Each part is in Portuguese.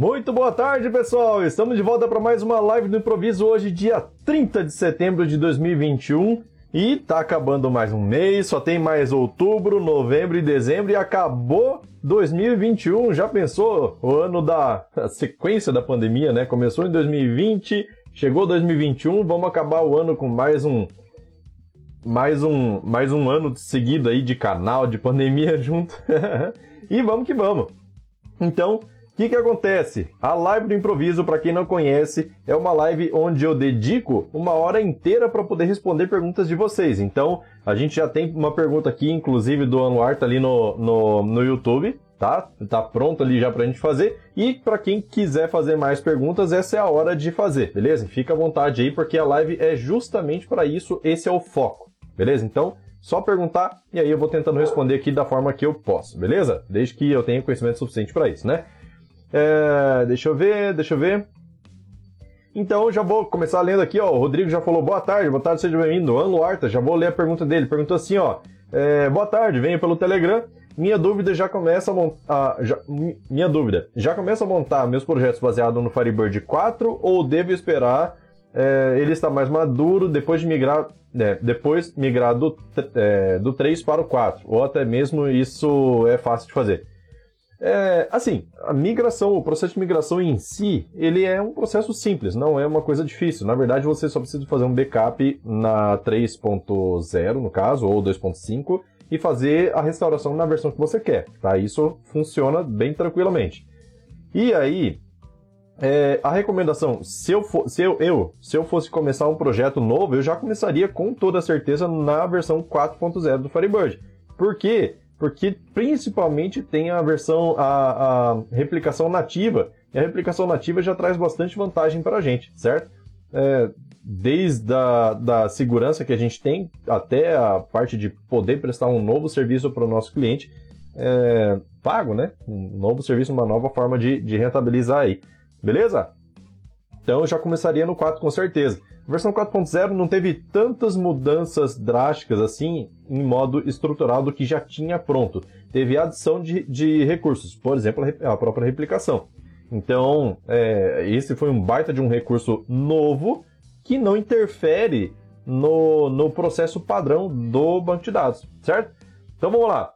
Muito boa tarde, pessoal! Estamos de volta para mais uma live do improviso hoje, dia 30 de setembro de 2021. E tá acabando mais um mês, só tem mais outubro, novembro e dezembro e acabou 2021. Já pensou o ano da sequência da pandemia, né? Começou em 2020, chegou 2021, vamos acabar o ano com mais um mais um mais um ano seguido aí de canal, de pandemia junto. e vamos que vamos. Então, que, que acontece? A live do improviso, para quem não conhece, é uma live onde eu dedico uma hora inteira para poder responder perguntas de vocês. Então, a gente já tem uma pergunta aqui, inclusive do Anuar, tá ali no, no, no YouTube, tá? Tá pronto ali já para a gente fazer. E para quem quiser fazer mais perguntas, essa é a hora de fazer, beleza? Fica à vontade aí, porque a live é justamente para isso, esse é o foco, beleza? Então, só perguntar e aí eu vou tentando responder aqui da forma que eu posso, beleza? Desde que eu tenha conhecimento suficiente para isso, né? É, deixa eu ver, deixa eu ver. Então, já vou começar lendo aqui, ó. O Rodrigo já falou boa tarde, boa tarde, seja bem-vindo. Anlo Arta, já vou ler a pergunta dele. Perguntou assim, ó. É, boa tarde, venho pelo Telegram. Minha dúvida já começa a montar. Já, minha dúvida, já começa a montar meus projetos baseados no Firebird 4 ou devo esperar é, ele estar mais maduro depois de migrar. É, depois migrar do, é, do 3 para o 4? Ou até mesmo isso é fácil de fazer? É, assim, a migração, o processo de migração em si, ele é um processo simples, não é uma coisa difícil. Na verdade, você só precisa fazer um backup na 3.0, no caso, ou 2.5, e fazer a restauração na versão que você quer, tá? Isso funciona bem tranquilamente. E aí, é, a recomendação, se eu, for, se eu, eu, se eu fosse começar um projeto novo, eu já começaria com toda certeza na versão 4.0 do Firebird. Por quê? Porque principalmente tem a versão, a, a replicação nativa, e a replicação nativa já traz bastante vantagem para a gente, certo? É, desde a da segurança que a gente tem até a parte de poder prestar um novo serviço para o nosso cliente é, pago, né? Um novo serviço, uma nova forma de, de rentabilizar aí. Beleza? Então eu já começaria no 4 com certeza. A versão 4.0 não teve tantas mudanças drásticas assim em modo estrutural do que já tinha pronto. Teve adição de, de recursos, por exemplo, a própria replicação. Então, é, esse foi um baita de um recurso novo que não interfere no, no processo padrão do banco de dados, certo? Então vamos lá.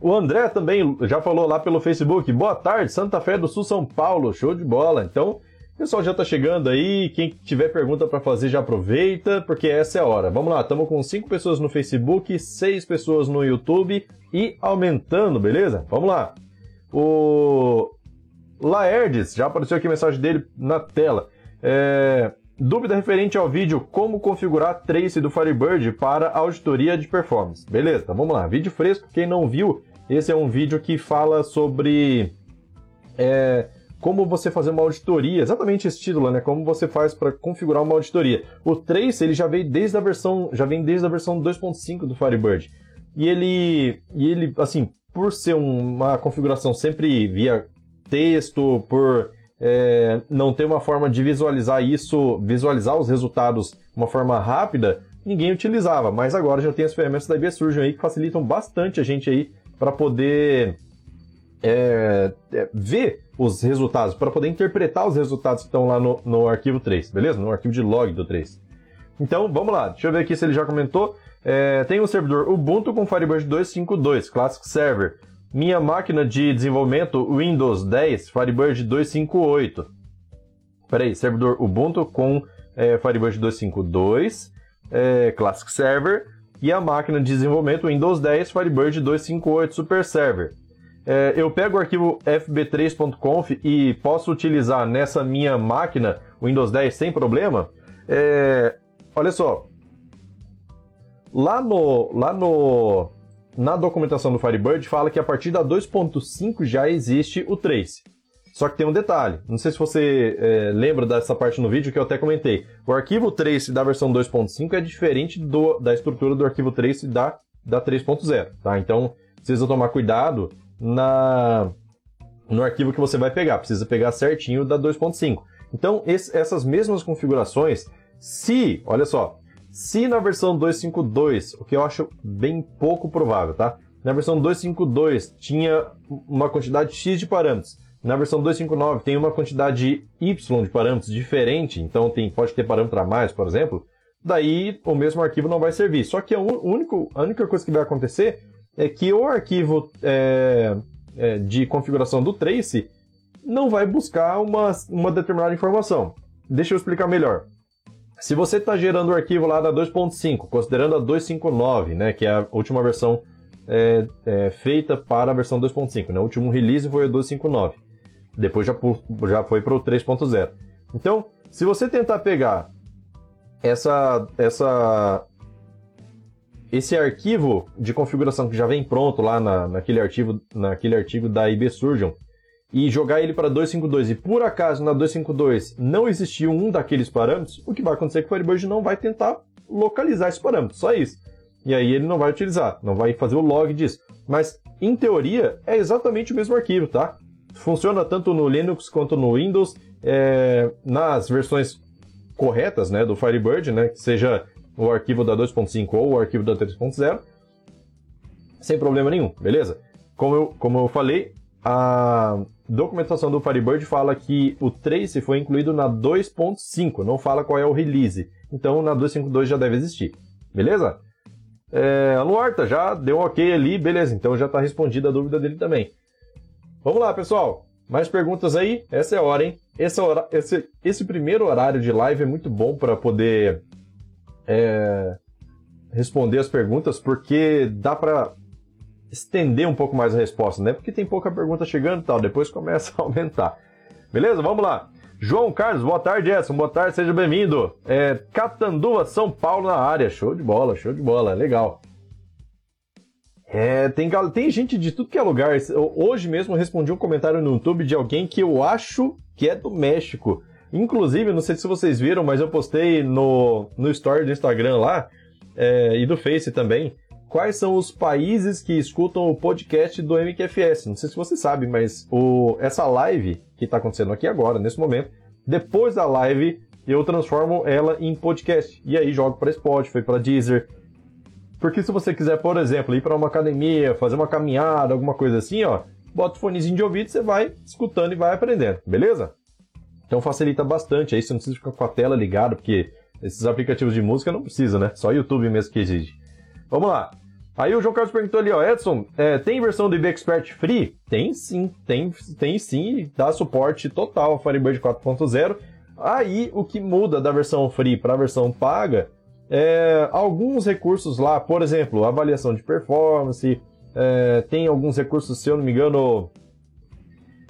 O André também já falou lá pelo Facebook. Boa tarde, Santa Fé do Sul, São Paulo. Show de bola. Então, pessoal já está chegando aí, quem tiver pergunta para fazer já aproveita, porque essa é a hora. Vamos lá, estamos com 5 pessoas no Facebook, 6 pessoas no YouTube e aumentando, beleza? Vamos lá. O Laerdes, já apareceu aqui a mensagem dele na tela. É... Dúvida referente ao vídeo Como configurar Trace do Firebird para auditoria de performance. Beleza, então vamos lá. Vídeo fresco, quem não viu, esse é um vídeo que fala sobre... É como você fazer uma auditoria, exatamente esse título, né? Como você faz para configurar uma auditoria. O Trace, ele já veio desde a versão, já vem desde a versão 2.5 do Firebird. E ele, e ele, assim, por ser uma configuração sempre via texto, por é, não ter uma forma de visualizar isso, visualizar os resultados de uma forma rápida, ninguém utilizava. Mas agora já tem as ferramentas da Surgeon aí que facilitam bastante a gente aí para poder é, é, ver os resultados, para poder interpretar os resultados que estão lá no, no arquivo 3, beleza? No arquivo de log do 3. Então, vamos lá. Deixa eu ver aqui se ele já comentou. É, tem um servidor Ubuntu com Firebird 2.5.2, Classic Server. Minha máquina de desenvolvimento Windows 10, Firebird 2.5.8. Peraí, servidor Ubuntu com é, Firebird 2.5.2, é, Classic Server. E a máquina de desenvolvimento Windows 10, Firebird 2.5.8 Super Server é, eu pego o arquivo fb3.conf e posso utilizar nessa minha máquina Windows 10 sem problema? É, olha só, lá no, lá no na documentação do Firebird fala que a partir da 2.5 já existe o trace. Só que tem um detalhe, não sei se você é, lembra dessa parte no vídeo que eu até comentei. O arquivo trace da versão 2.5 é diferente do, da estrutura do arquivo trace da, da 3.0, tá? Então, precisa tomar cuidado na no arquivo que você vai pegar. Precisa pegar certinho da 2.5. Então, esse, essas mesmas configurações, se, olha só, se na versão 2.5.2, o que eu acho bem pouco provável, tá? Na versão 2.5.2 tinha uma quantidade X de parâmetros, na versão 259 tem uma quantidade Y de parâmetros diferente, então tem, pode ter parâmetro a mais, por exemplo, daí o mesmo arquivo não vai servir. Só que a, único, a única coisa que vai acontecer é que o arquivo é, é, de configuração do Trace não vai buscar uma, uma determinada informação. Deixa eu explicar melhor. Se você está gerando o arquivo lá da 2.5, considerando a 259, né, que é a última versão é, é, feita para a versão 2.5, né, o último release foi a 259. Depois já, já foi para o 3.0. Então, se você tentar pegar essa, essa, esse arquivo de configuração que já vem pronto lá na, naquele, arquivo, naquele artigo da IB Surgeon e jogar ele para 252 e por acaso na 252 não existir um daqueles parâmetros, o que vai acontecer é que o Firebird não vai tentar localizar esse parâmetro, só isso. E aí ele não vai utilizar, não vai fazer o log disso. Mas, em teoria, é exatamente o mesmo arquivo, tá? Funciona tanto no Linux quanto no Windows, é, nas versões corretas né, do Firebird, né, que seja o arquivo da 2.5 ou o arquivo da 3.0, sem problema nenhum, beleza? Como eu, como eu falei, a documentação do Firebird fala que o Trace foi incluído na 2.5, não fala qual é o release. Então na 2.5.2 já deve existir, beleza? É, a Luarta já deu um ok ali, beleza, então já está respondida a dúvida dele também. Vamos lá, pessoal. Mais perguntas aí? Essa é a hora, hein? Esse, hora, esse, esse primeiro horário de live é muito bom para poder é, responder as perguntas, porque dá para estender um pouco mais a resposta, né? Porque tem pouca pergunta chegando e tal, depois começa a aumentar. Beleza? Vamos lá. João Carlos, boa tarde, Edson. Boa tarde, seja bem-vindo. É, Catanduva, São Paulo na área. Show de bola, show de bola. Legal. É, tem, tem gente de tudo que é lugar. Hoje mesmo respondi um comentário no YouTube de alguém que eu acho que é do México. Inclusive, não sei se vocês viram, mas eu postei no, no story do Instagram lá é, e do Face também. Quais são os países que escutam o podcast do MQFS? Não sei se você sabe, mas o, essa live que está acontecendo aqui agora, nesse momento, depois da live eu transformo ela em podcast. E aí jogo para Spotify, para Deezer, porque se você quiser, por exemplo, ir para uma academia, fazer uma caminhada, alguma coisa assim, ó, bota o fonezinho de ouvido, você vai escutando e vai aprendendo, beleza? Então facilita bastante aí, você não precisa ficar com a tela ligada, porque esses aplicativos de música não precisa, né? Só YouTube mesmo que exige. Vamos lá. Aí o João Carlos perguntou ali, ó, Edson, é, tem versão do IB Expert Free? Tem sim, tem, tem sim, dá suporte total ao Firebird 4.0. Aí o que muda da versão free para a versão paga é, alguns recursos lá, por exemplo, avaliação de performance, é, tem alguns recursos, se eu não me engano,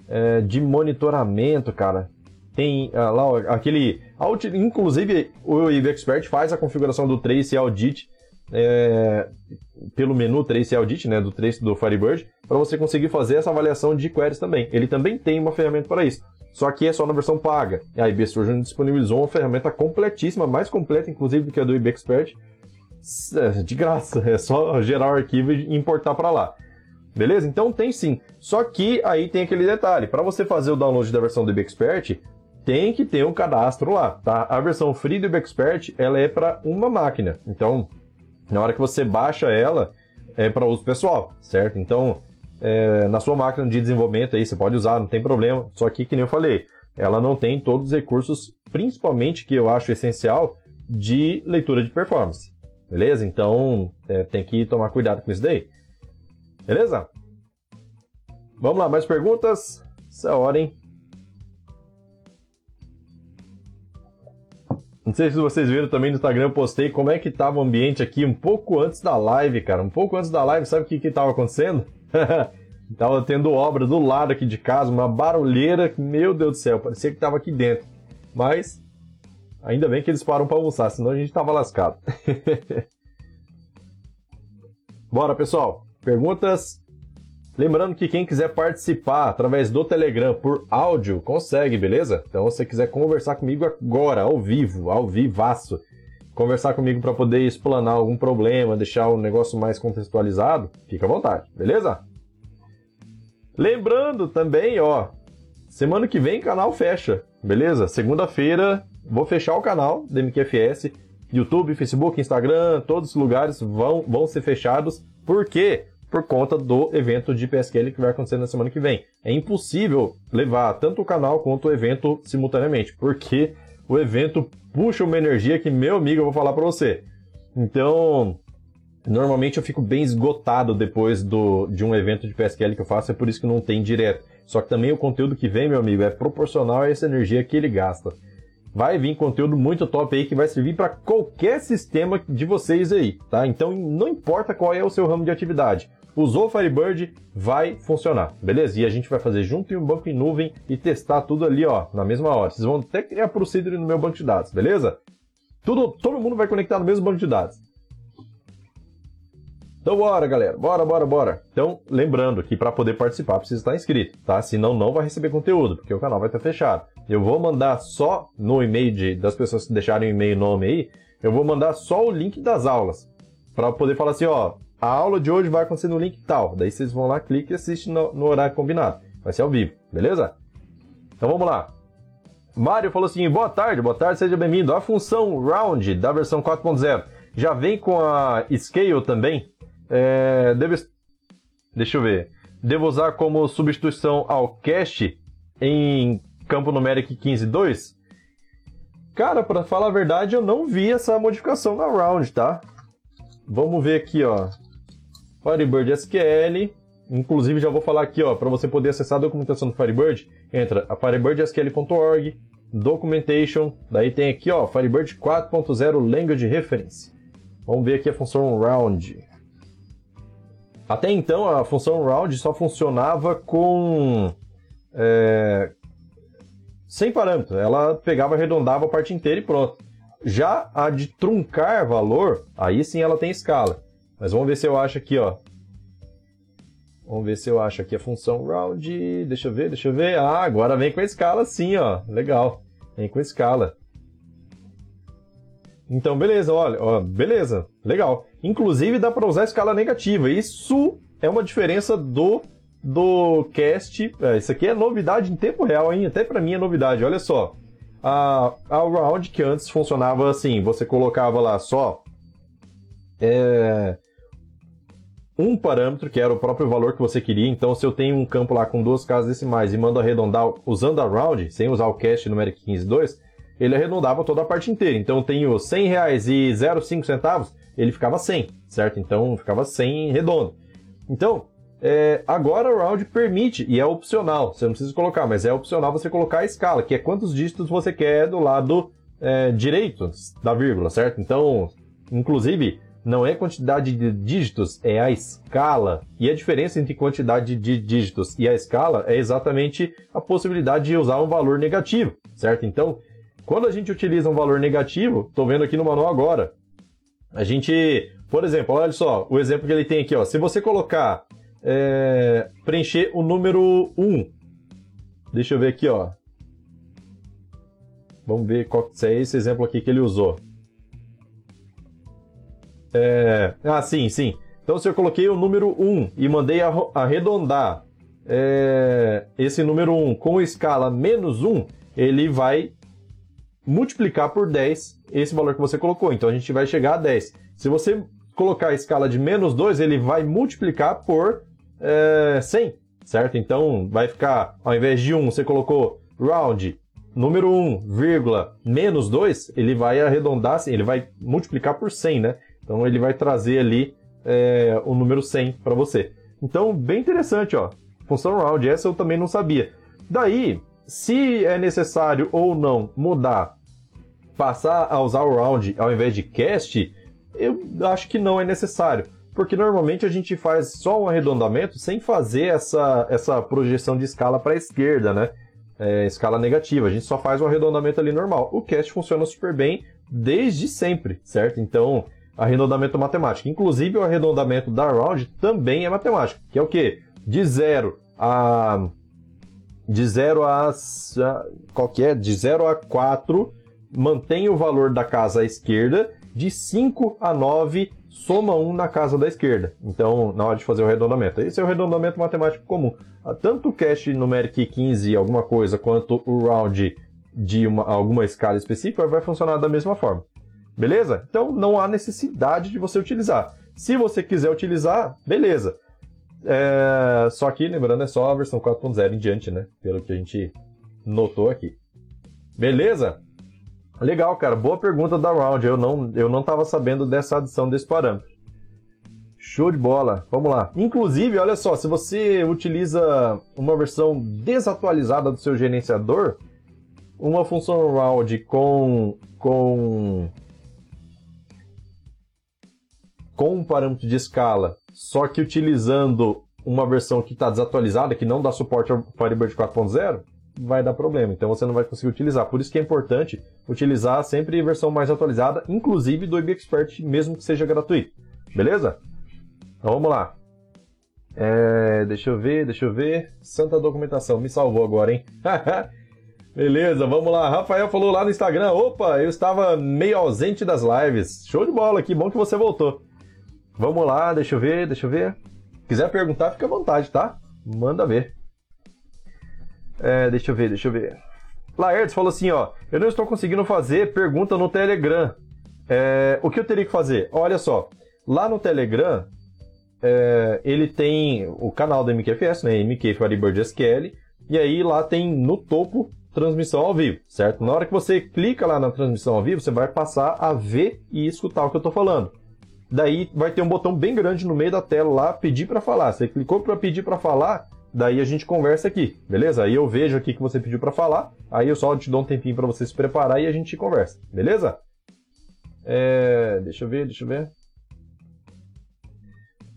é, de monitoramento, cara. Tem ah, lá aquele. Inclusive, o EV Expert faz a configuração do Trace Audit é, pelo menu Trace Audit, né, do Trace do Firebird, para você conseguir fazer essa avaliação de queries também. Ele também tem uma ferramenta para isso. Só que é só na versão paga. A IB Surgeon disponibilizou uma ferramenta completíssima, mais completa inclusive do que a do IB Expert, é, de graça. É só gerar o arquivo e importar para lá. Beleza? Então tem sim. Só que aí tem aquele detalhe. Para você fazer o download da versão do IB Expert, tem que ter um cadastro lá, tá? A versão free do Expert, ela é para uma máquina. Então, na hora que você baixa ela, é para uso pessoal, certo? Então, é, na sua máquina de desenvolvimento aí, você pode usar, não tem problema. Só que, que nem eu falei, ela não tem todos os recursos, principalmente que eu acho essencial, de leitura de performance. Beleza? Então, é, tem que tomar cuidado com isso daí. Beleza? Vamos lá, mais perguntas? Essa é hora, hein? Não sei se vocês viram também no Instagram, eu postei como é que tava o ambiente aqui um pouco antes da live, cara. Um pouco antes da live, sabe o que que tava acontecendo? tava tendo obra do lado aqui de casa, uma barulheira, meu Deus do céu, parecia que tava aqui dentro. Mas ainda bem que eles param para almoçar, senão a gente tava lascado. Bora, pessoal. Perguntas? Lembrando que quem quiser participar através do Telegram por áudio, consegue, beleza? Então, se você quiser conversar comigo agora, ao vivo, ao vivaço, conversar comigo para poder explanar algum problema, deixar o negócio mais contextualizado, fica à vontade, beleza? Lembrando também, ó, semana que vem canal fecha, beleza? Segunda-feira vou fechar o canal do YouTube, Facebook, Instagram, todos os lugares vão, vão ser fechados. Por quê? Por conta do evento de PSQL que vai acontecer na semana que vem. É impossível levar tanto o canal quanto o evento simultaneamente, porque o evento puxa uma energia que, meu amigo, eu vou falar para você. Então, normalmente eu fico bem esgotado depois do, de um evento de PSQL que eu faço, é por isso que não tem direto. Só que também o conteúdo que vem, meu amigo, é proporcional a essa energia que ele gasta vai vir conteúdo muito top aí que vai servir para qualquer sistema de vocês aí, tá? Então não importa qual é o seu ramo de atividade. Usou o Firebird, vai funcionar, beleza? E a gente vai fazer junto em um banco em nuvem e testar tudo ali, ó, na mesma hora. Vocês vão até criar procedure no meu banco de dados, beleza? Tudo, todo mundo vai conectar no mesmo banco de dados. Então bora, galera, bora, bora, bora. Então, lembrando que para poder participar precisa estar inscrito, tá? Senão não vai receber conteúdo, porque o canal vai estar fechado. Eu vou mandar só no e-mail de, das pessoas que deixarem o e-mail nome aí, eu vou mandar só o link das aulas. para poder falar assim, ó, a aula de hoje vai acontecer no link tal. Daí vocês vão lá, clique e assistem no, no horário combinado. Vai ser ao vivo, beleza? Então vamos lá. Mário falou assim: boa tarde, boa tarde, seja bem-vindo. A função round da versão 4.0 já vem com a scale também? É, deve, deixa eu ver. Devo usar como substituição ao cache em campo numérico 15.2? Cara, para falar a verdade, eu não vi essa modificação na round, tá? Vamos ver aqui, ó. Firebird SQL. Inclusive, já vou falar aqui, ó, para você poder acessar a documentação do Firebird, entra a firebirdsql.org, documentation, daí tem aqui, ó, Firebird 4.0 Language Reference. Vamos ver aqui a função round. Até então, a função round só funcionava com. É, sem parâmetro. Ela pegava, arredondava a parte inteira e pronto. Já a de truncar valor, aí sim ela tem escala. Mas vamos ver se eu acho aqui, ó. Vamos ver se eu acho aqui a função round. Deixa eu ver, deixa eu ver. Ah, agora vem com a escala sim, ó. Legal. Vem com a escala. Então, beleza, olha, ó, beleza, legal. Inclusive dá para usar escala negativa. Isso é uma diferença do do cast. É, isso aqui é novidade em tempo real, hein? Até para mim é novidade. Olha só. A, a round que antes funcionava assim, você colocava lá só é, um parâmetro, que era o próprio valor que você queria. Então, se eu tenho um campo lá com duas casas decimais e mando arredondar usando a round, sem usar o cast numérico 15.2, ele arredondava toda a parte inteira. Então, eu tenho 100 reais e 0,5 centavos, ele ficava 100, certo? Então, ficava 100 redondo. Então, é, agora o round permite, e é opcional, você não precisa colocar, mas é opcional você colocar a escala, que é quantos dígitos você quer do lado é, direito da vírgula, certo? Então, inclusive, não é quantidade de dígitos, é a escala. E a diferença entre quantidade de dígitos e a escala é exatamente a possibilidade de usar um valor negativo, certo? Então, quando a gente utiliza um valor negativo, estou vendo aqui no manual agora, a gente, por exemplo, olha só, o exemplo que ele tem aqui, ó, se você colocar, é, preencher o número 1, deixa eu ver aqui, ó, vamos ver qual é esse exemplo aqui que ele usou. É, ah, sim, sim. Então, se eu coloquei o número 1 e mandei arredondar é, esse número 1 com escala menos 1, ele vai multiplicar por 10 esse valor que você colocou. Então a gente vai chegar a 10. Se você colocar a escala de menos 2, ele vai multiplicar por é, 100, certo? Então vai ficar, ao invés de 1, você colocou round número 1, vírgula, menos 2, ele vai arredondar, ele vai multiplicar por 100, né? Então ele vai trazer ali é, o número 100 para você. Então, bem interessante, ó. Função round, essa eu também não sabia. Daí, se é necessário ou não mudar, passar a usar o round ao invés de cast, eu acho que não é necessário. Porque normalmente a gente faz só um arredondamento sem fazer essa, essa projeção de escala para a esquerda, né? É, escala negativa. A gente só faz um arredondamento ali normal. O cast funciona super bem desde sempre, certo? Então, arredondamento matemático. Inclusive, o arredondamento da round também é matemático, que é o quê? De 0 a de 0 a. Qual que é? De 0 a 4, mantém o valor da casa à esquerda. De 5 a 9, soma 1 na casa da esquerda. Então, na hora de fazer o arredondamento. Esse é o arredondamento matemático comum. Ah, tanto o cache numérico 15 alguma coisa, quanto o round de uma, alguma escala específica vai funcionar da mesma forma. Beleza? Então, não há necessidade de você utilizar. Se você quiser utilizar, beleza. É, só que, lembrando, é só a versão 4.0 em diante, né? Pelo que a gente notou aqui. Beleza? Legal, cara. Boa pergunta da Round. Eu não, eu não sabendo dessa adição desse parâmetro. Show de bola. Vamos lá. Inclusive, olha só, se você utiliza uma versão desatualizada do seu gerenciador, uma função round com com com um parâmetro de escala, só que utilizando uma versão que está desatualizada, que não dá suporte ao Firebird 4.0, vai dar problema. Então você não vai conseguir utilizar. Por isso que é importante utilizar sempre a versão mais atualizada, inclusive do IBExpert, mesmo que seja gratuito. Beleza? Então vamos lá. É, deixa eu ver, deixa eu ver. Santa documentação, me salvou agora, hein? Beleza, vamos lá. Rafael falou lá no Instagram: opa, eu estava meio ausente das lives. Show de bola, que bom que você voltou. Vamos lá, deixa eu ver, deixa eu ver. Quiser perguntar, fica à vontade, tá? Manda ver. É, deixa eu ver, deixa eu ver. Laertes falou assim, ó. Eu não estou conseguindo fazer pergunta no Telegram. É, o que eu teria que fazer? Olha só. Lá no Telegram, é, ele tem o canal da MQFS, né? MQ Firebird SQL. E aí lá tem no topo transmissão ao vivo, certo? Na hora que você clica lá na transmissão ao vivo, você vai passar a ver e escutar o que eu estou falando. Daí vai ter um botão bem grande no meio da tela lá, pedir para falar. Você clicou para pedir para falar, daí a gente conversa aqui, beleza? Aí eu vejo aqui que você pediu para falar, aí eu só te dou um tempinho para você se preparar e a gente conversa, beleza? É... Deixa eu ver, deixa eu ver.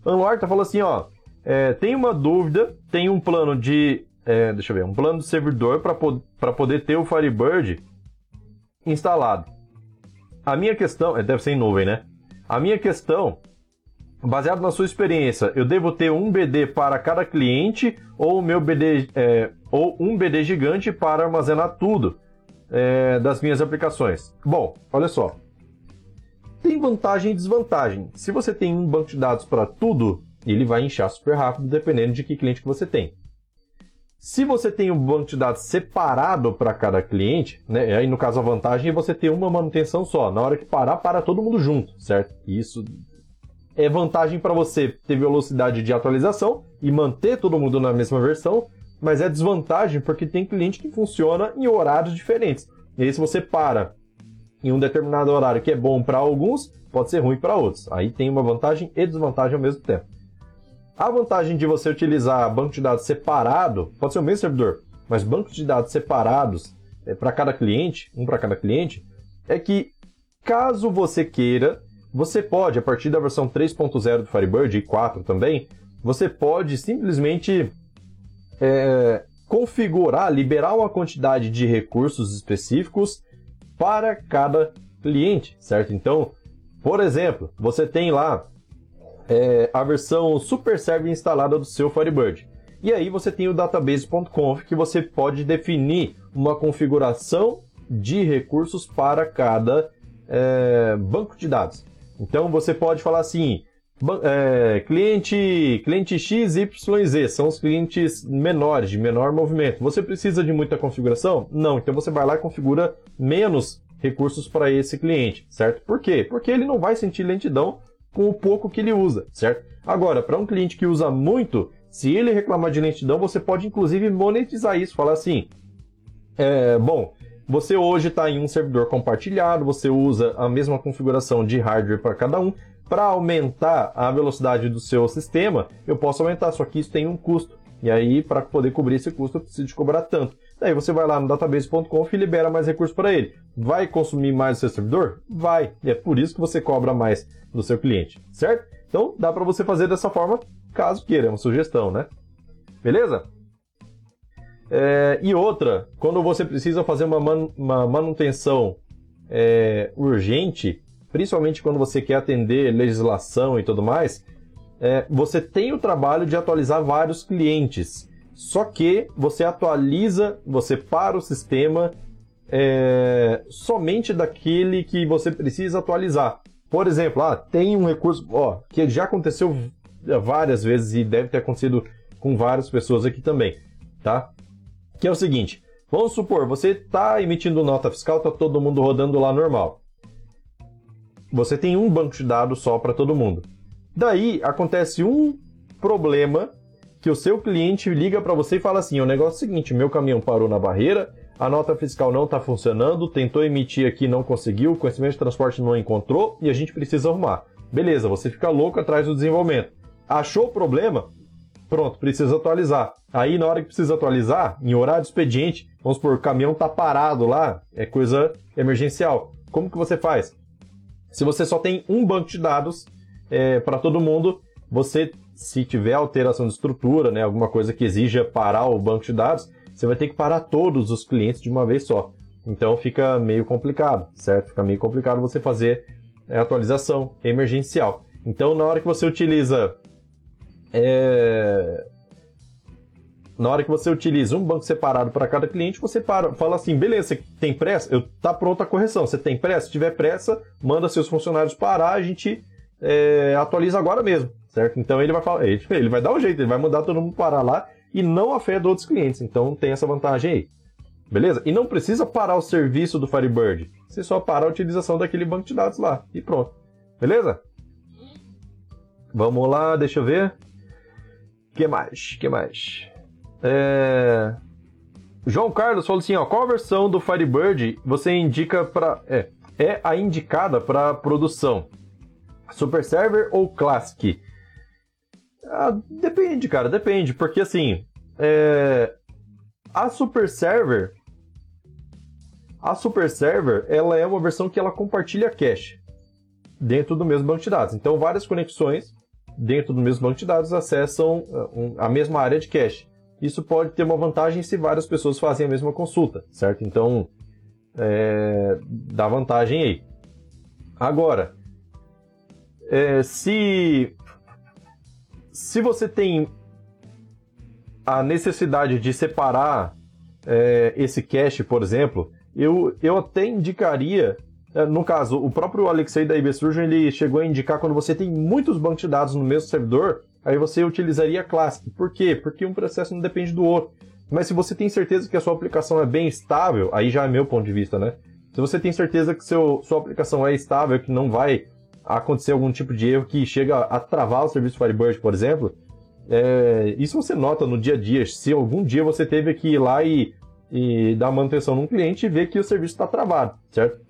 Anluarta falou assim, ó. É, tem uma dúvida, tem um plano de. É, deixa eu ver, um plano de servidor para poder ter o Firebird instalado. A minha questão. É, deve ser em nuvem, né? A minha questão, baseado na sua experiência, eu devo ter um BD para cada cliente ou meu BD é, ou um BD gigante para armazenar tudo é, das minhas aplicações? Bom, olha só. Tem vantagem e desvantagem. Se você tem um banco de dados para tudo, ele vai inchar super rápido, dependendo de que cliente que você tem. Se você tem um banco de dados separado para cada cliente, né, aí no caso a vantagem é você ter uma manutenção só. Na hora que parar, para todo mundo junto, certo? Isso é vantagem para você ter velocidade de atualização e manter todo mundo na mesma versão, mas é desvantagem porque tem cliente que funciona em horários diferentes. E aí se você para em um determinado horário que é bom para alguns, pode ser ruim para outros. Aí tem uma vantagem e desvantagem ao mesmo tempo. A vantagem de você utilizar banco de dados separado, pode ser o mesmo servidor, mas bancos de dados separados é, para cada cliente, um para cada cliente, é que caso você queira, você pode, a partir da versão 3.0 do Firebird e 4 também, você pode simplesmente é, configurar, liberar uma quantidade de recursos específicos para cada cliente, certo? Então, por exemplo, você tem lá é, a versão Super Server instalada do seu Firebird. E aí você tem o database.conf que você pode definir uma configuração de recursos para cada é, banco de dados. Então você pode falar assim, é, cliente, cliente X, Y, Z são os clientes menores, de menor movimento. Você precisa de muita configuração? Não, então você vai lá e configura menos recursos para esse cliente, certo? Por quê? Porque ele não vai sentir lentidão com o pouco que ele usa, certo? Agora, para um cliente que usa muito, se ele reclamar de lentidão, você pode inclusive monetizar isso, falar assim: é, bom, você hoje está em um servidor compartilhado, você usa a mesma configuração de hardware para cada um. Para aumentar a velocidade do seu sistema, eu posso aumentar, só que isso tem um custo. E aí, para poder cobrir esse custo, eu preciso cobrar tanto. Daí você vai lá no database.conf e libera mais recursos para ele. Vai consumir mais o seu servidor? Vai. E é por isso que você cobra mais do seu cliente, certo? Então dá para você fazer dessa forma, caso queira, é uma sugestão, né? Beleza? É, e outra, quando você precisa fazer uma, man, uma manutenção é, urgente, principalmente quando você quer atender legislação e tudo mais, é, você tem o trabalho de atualizar vários clientes. Só que você atualiza, você para o sistema é, somente daquele que você precisa atualizar. Por exemplo, ah, tem um recurso ó, que já aconteceu várias vezes e deve ter acontecido com várias pessoas aqui também, tá? Que é o seguinte, vamos supor, você está emitindo nota fiscal, está todo mundo rodando lá normal. Você tem um banco de dados só para todo mundo. Daí acontece um problema que o seu cliente liga para você e fala assim: o negócio é o seguinte, meu caminhão parou na barreira, a nota fiscal não está funcionando, tentou emitir aqui, não conseguiu, o conhecimento de transporte não encontrou e a gente precisa arrumar. Beleza, você fica louco atrás do desenvolvimento. Achou o problema? Pronto, precisa atualizar. Aí, na hora que precisa atualizar, em horário de expediente, vamos supor, o caminhão está parado lá, é coisa emergencial. Como que você faz? Se você só tem um banco de dados é, para todo mundo, você, se tiver alteração de estrutura, né, alguma coisa que exija parar o banco de dados, você vai ter que parar todos os clientes de uma vez só. Então fica meio complicado, certo? Fica meio complicado você fazer a atualização emergencial. Então, na hora que você utiliza é... Na hora que você utiliza um banco separado para cada cliente, você para, fala assim, beleza, você tem pressa? Eu tá pronta a correção. Você tem pressa? Se tiver pressa, manda seus funcionários parar, a gente é, atualiza agora mesmo, certo? Então ele vai falar, ele, vai dar um jeito, ele vai mandar todo mundo parar lá e não afeta outros clientes. Então tem essa vantagem aí. Beleza? E não precisa parar o serviço do Firebird. Você só para a utilização daquele banco de dados lá e pronto. Beleza? Vamos lá, deixa eu ver. que mais? que mais? É... João Carlos falou assim, ó, qual versão do Firebird você indica para é, é a indicada para produção? Super Server ou Classic? Ah, depende, cara, depende, porque assim, é... a Super Server, a Super Server, ela é uma versão que ela compartilha cache dentro do mesmo banco de dados. Então, várias conexões dentro do mesmo banco de dados acessam ah, a mesma área de cache. Isso pode ter uma vantagem se várias pessoas fazem a mesma consulta, certo? Então, é... dá vantagem aí. Agora, é, se se você tem a necessidade de separar é, esse cache, por exemplo, eu, eu até indicaria, é, no caso, o próprio Alexei da IB Surgeon, ele chegou a indicar quando você tem muitos bancos de dados no mesmo servidor, aí você utilizaria Classic. Por quê? Porque um processo não depende do outro. Mas se você tem certeza que a sua aplicação é bem estável, aí já é meu ponto de vista, né? Se você tem certeza que seu, sua aplicação é estável, que não vai acontecer algum tipo de erro que chega a travar o serviço Firebird, por exemplo, é, isso você nota no dia a dia. Se algum dia você teve que ir lá e, e dar manutenção num cliente e ver que o serviço está travado, certo?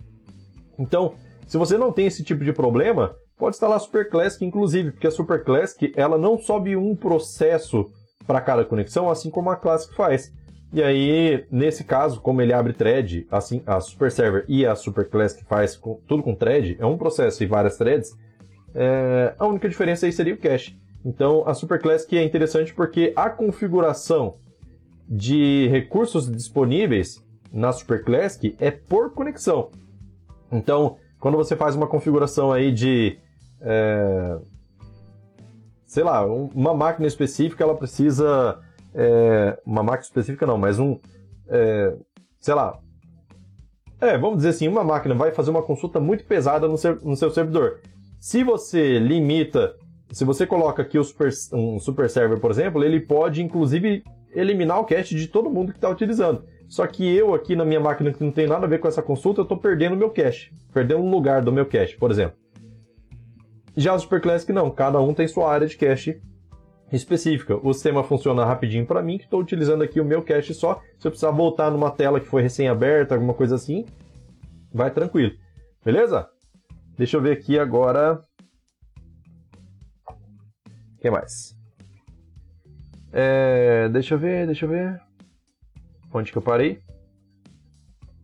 Então, se você não tem esse tipo de problema, pode instalar a Super Classic, inclusive, porque a Super Classic ela não sobe um processo para cada conexão, assim como a Classic faz. E aí, nesse caso, como ele abre thread, assim, a Super Server e a Super Classic faz com, tudo com thread, é um processo e várias threads, é, a única diferença aí seria o cache. Então, a Super Classic é interessante porque a configuração de recursos disponíveis na Super Classic é por conexão. Então, quando você faz uma configuração aí de, é, sei lá, uma máquina específica, ela precisa é, uma máquina específica não, mas um, é, sei lá, é, vamos dizer assim, uma máquina vai fazer uma consulta muito pesada no seu, no seu servidor. Se você limita, se você coloca aqui super, um super server, por exemplo, ele pode inclusive eliminar o cache de todo mundo que está utilizando. Só que eu aqui na minha máquina que não tem nada a ver com essa consulta, eu estou perdendo o meu cache, perdendo um lugar do meu cache, por exemplo. Já o Super Classic não, cada um tem sua área de cache específica. O sistema funciona rapidinho para mim, que estou utilizando aqui o meu cache só. Se eu precisar voltar numa tela que foi recém-aberta, alguma coisa assim, vai tranquilo. Beleza? Deixa eu ver aqui agora. O que mais? É, deixa eu ver, deixa eu ver. Onde que eu parei?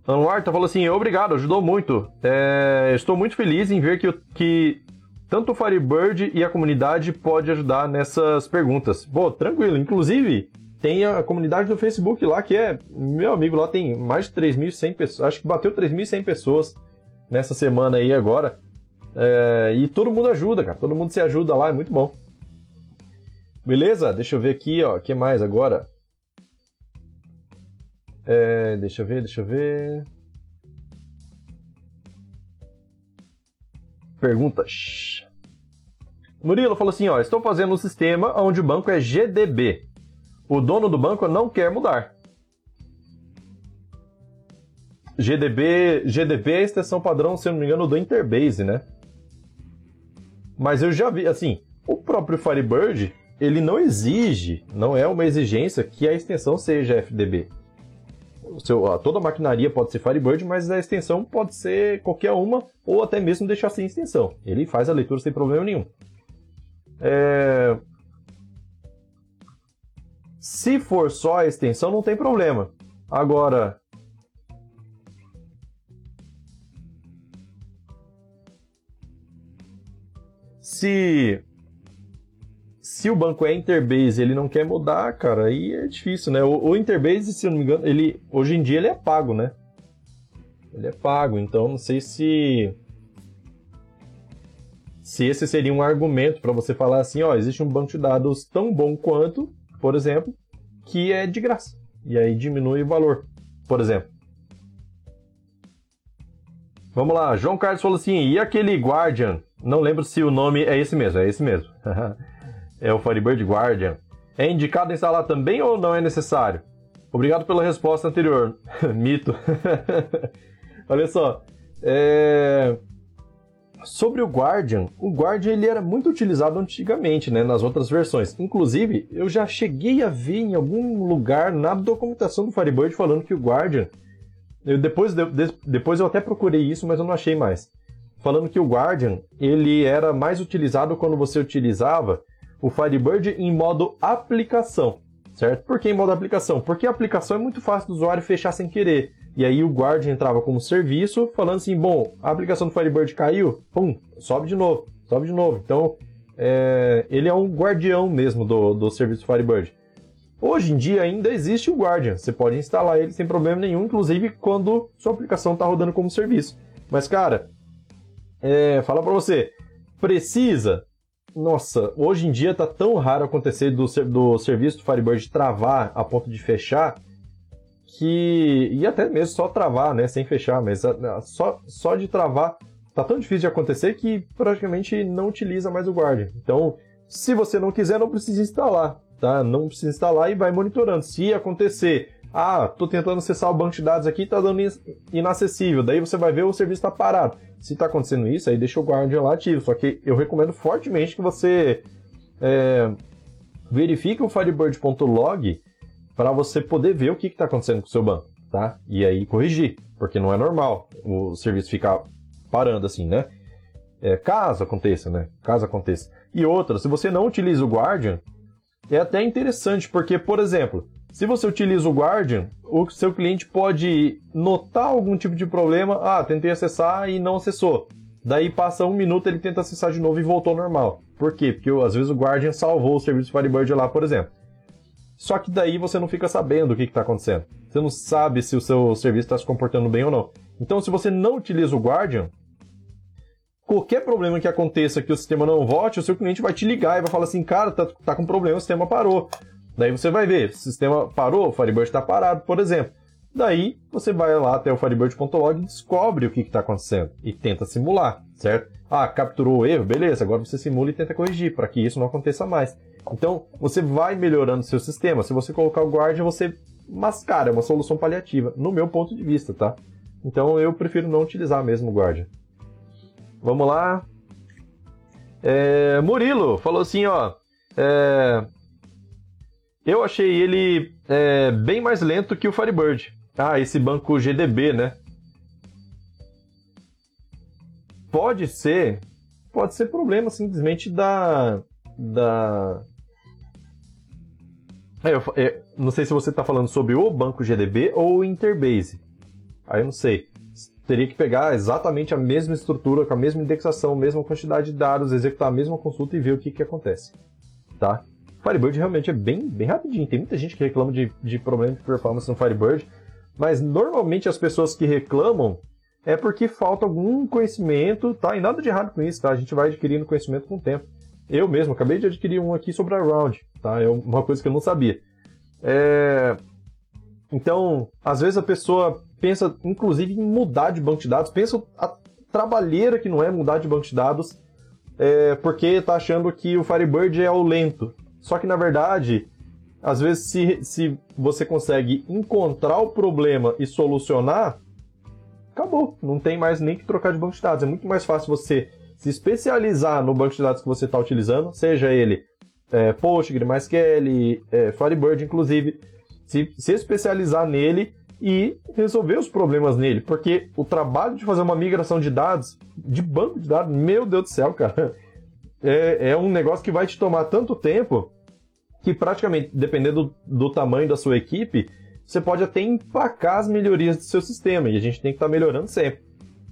Anuarta falou assim: obrigado, ajudou muito. É, estou muito feliz em ver que, que tanto o Firebird e a comunidade pode ajudar nessas perguntas. Pô, tranquilo. Inclusive, tem a comunidade do Facebook lá, que é, meu amigo, lá tem mais de 3.100 pessoas, acho que bateu 3.100 pessoas nessa semana aí agora. É, e todo mundo ajuda, cara, todo mundo se ajuda lá, é muito bom. Beleza? Deixa eu ver aqui, ó, o que mais agora? É, deixa eu ver, deixa eu ver. Perguntas. Murilo falou assim: ó, estou fazendo um sistema onde o banco é GDB. O dono do banco não quer mudar. GDB, GDB é a extensão padrão, se eu não me engano, do Interbase, né? Mas eu já vi, assim, o próprio Firebird, ele não exige, não é uma exigência que a extensão seja FDB. Seu, toda a maquinaria pode ser Firebird, mas a extensão pode ser qualquer uma, ou até mesmo deixar sem extensão. Ele faz a leitura sem problema nenhum. É... Se for só a extensão, não tem problema. Agora, se se o banco é Interbase ele não quer mudar, cara, aí é difícil, né? O, o, Interbase, se não me engano, ele hoje em dia ele é pago, né? Ele é pago, então não sei se se esse seria um argumento para você falar assim, ó, existe um banco de dados tão bom quanto, por exemplo, que é de graça. E aí diminui o valor, por exemplo. Vamos lá, João Carlos falou assim, e aquele Guardian? Não lembro se o nome é esse mesmo, é esse mesmo. é o Firebird Guardian. É indicado instalar também ou não é necessário? Obrigado pela resposta anterior. Mito. Olha só. É... Sobre o Guardian, o Guardian ele era muito utilizado antigamente, né, nas outras versões. Inclusive, eu já cheguei a ver em algum lugar na documentação do Firebird falando que o Guardian. Eu depois, de, depois eu até procurei isso, mas eu não achei mais. Falando que o Guardian ele era mais utilizado quando você utilizava o Firebird em modo aplicação, certo? Por que em modo aplicação? Porque a aplicação é muito fácil do usuário fechar sem querer. E aí o Guardian entrava como serviço, falando assim, bom, a aplicação do Firebird caiu, pum, sobe de novo, sobe de novo. Então, é, ele é um guardião mesmo do, do serviço Firebird. Hoje em dia ainda existe o Guardian, você pode instalar ele sem problema nenhum, inclusive quando sua aplicação está rodando como serviço. Mas, cara, é, fala para você, precisa? Nossa, hoje em dia tá tão raro acontecer do, do serviço do Firebird travar a ponto de fechar que. E até mesmo só travar, né? Sem fechar, mas só, só de travar tá tão difícil de acontecer que praticamente não utiliza mais o Guardian. Então, se você não quiser, não precisa instalar, tá? Não precisa instalar e vai monitorando. Se acontecer, ah, tô tentando acessar o banco de dados aqui, tá dando inacessível. Daí você vai ver o serviço tá parado. Se está acontecendo isso, aí deixa o Guardian lá ativo. Só que eu recomendo fortemente que você é, verifique o Firebird.log para você poder ver o que está acontecendo com o seu banco, tá? E aí corrigir, porque não é normal o serviço ficar parando assim, né? É, caso aconteça, né? Caso aconteça. E outra, se você não utiliza o Guardian, é até interessante, porque, por exemplo, se você utiliza o Guardian, o seu cliente pode notar algum tipo de problema. Ah, tentei acessar e não acessou. Daí passa um minuto, ele tenta acessar de novo e voltou ao normal. Por quê? Porque às vezes o Guardian salvou o serviço Firebird lá, por exemplo. Só que daí você não fica sabendo o que está acontecendo. Você não sabe se o seu serviço está se comportando bem ou não. Então, se você não utiliza o Guardian, qualquer problema que aconteça que o sistema não volte, o seu cliente vai te ligar e vai falar assim, cara, tá, tá com problema, o sistema parou. Daí você vai ver, o sistema parou, o Firebird está parado, por exemplo. Daí você vai lá até o Firebird.log e descobre o que está acontecendo e tenta simular, certo? Ah, capturou o erro, beleza, agora você simula e tenta corrigir para que isso não aconteça mais. Então você vai melhorando seu sistema. Se você colocar o Guardian, você mascara, é uma solução paliativa, no meu ponto de vista, tá? Então eu prefiro não utilizar mesmo o Guardian. Vamos lá. É, Murilo falou assim, ó. É, eu achei ele é, bem mais lento que o Firebird. Ah, esse banco GDB, né? Pode ser, pode ser problema simplesmente da da é, eu, é, não sei se você está falando sobre o banco GDB ou o Interbase. Aí eu não sei. Teria que pegar exatamente a mesma estrutura, com a mesma indexação, mesma quantidade de dados, executar a mesma consulta e ver o que, que acontece. Tá? Firebird realmente é bem, bem rapidinho. Tem muita gente que reclama de, de problema de performance no Firebird, mas normalmente as pessoas que reclamam é porque falta algum conhecimento, tá? E nada de errado com isso, tá? A gente vai adquirindo conhecimento com o tempo. Eu mesmo acabei de adquirir um aqui sobre a Round, tá? É uma coisa que eu não sabia. É... Então, às vezes a pessoa pensa, inclusive, em mudar de banco de dados, pensa a trabalheira que não é mudar de banco de dados, é, porque está achando que o Firebird é o lento. Só que na verdade, às vezes, se, se você consegue encontrar o problema e solucionar, acabou. Não tem mais nem que trocar de banco de dados. É muito mais fácil você se especializar no banco de dados que você está utilizando, seja ele é, Postgre, MySQL, é, Firebird, inclusive, se, se especializar nele e resolver os problemas nele, porque o trabalho de fazer uma migração de dados, de banco de dados, meu Deus do céu, cara, é, é um negócio que vai te tomar tanto tempo que praticamente, dependendo do, tamanho da sua equipe, você pode até empacar as melhorias do seu sistema, e a gente tem que estar tá melhorando sempre,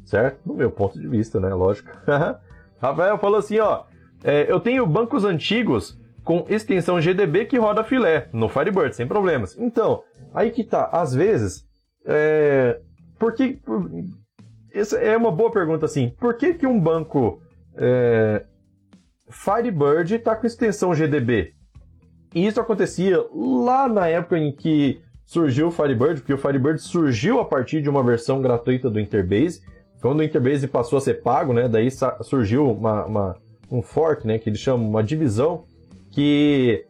certo? No meu ponto de vista, né? Lógico. Rafael falou assim, ó, é, eu tenho bancos antigos com extensão GDB que roda filé no Firebird, sem problemas. Então, aí que tá, às vezes, é, por que, por, essa é uma boa pergunta assim, por que que um banco é, Firebird está com extensão GDB? E isso acontecia lá na época em que surgiu o Firebird, porque o Firebird surgiu a partir de uma versão gratuita do Interbase. Quando o Interbase passou a ser pago, né, daí surgiu uma, uma um fork, né, que eles chamam uma divisão que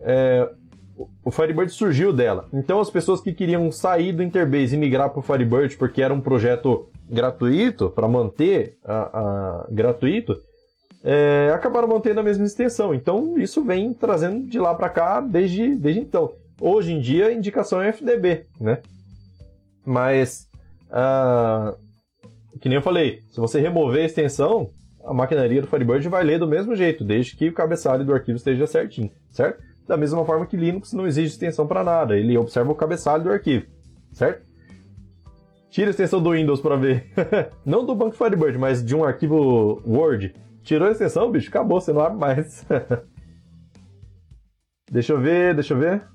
é, o Firebird surgiu dela. Então as pessoas que queriam sair do Interbase e migrar para o Firebird porque era um projeto gratuito para manter a, a gratuito, é, acabaram mantendo a mesma extensão. Então isso vem trazendo de lá para cá desde, desde então. Hoje em dia a indicação é FDB, né? Mas uh, que nem eu falei, se você remover a extensão, a maquinaria do Firebird vai ler do mesmo jeito, desde que o cabeçalho do arquivo esteja certinho, certo? Da mesma forma que Linux não exige extensão para nada, ele observa o cabeçalho do arquivo, certo? Tira a extensão do Windows para ver. não do banco Firebird, mas de um arquivo Word. Tirou a extensão, bicho, acabou, você não abre mais. deixa eu ver, deixa eu ver.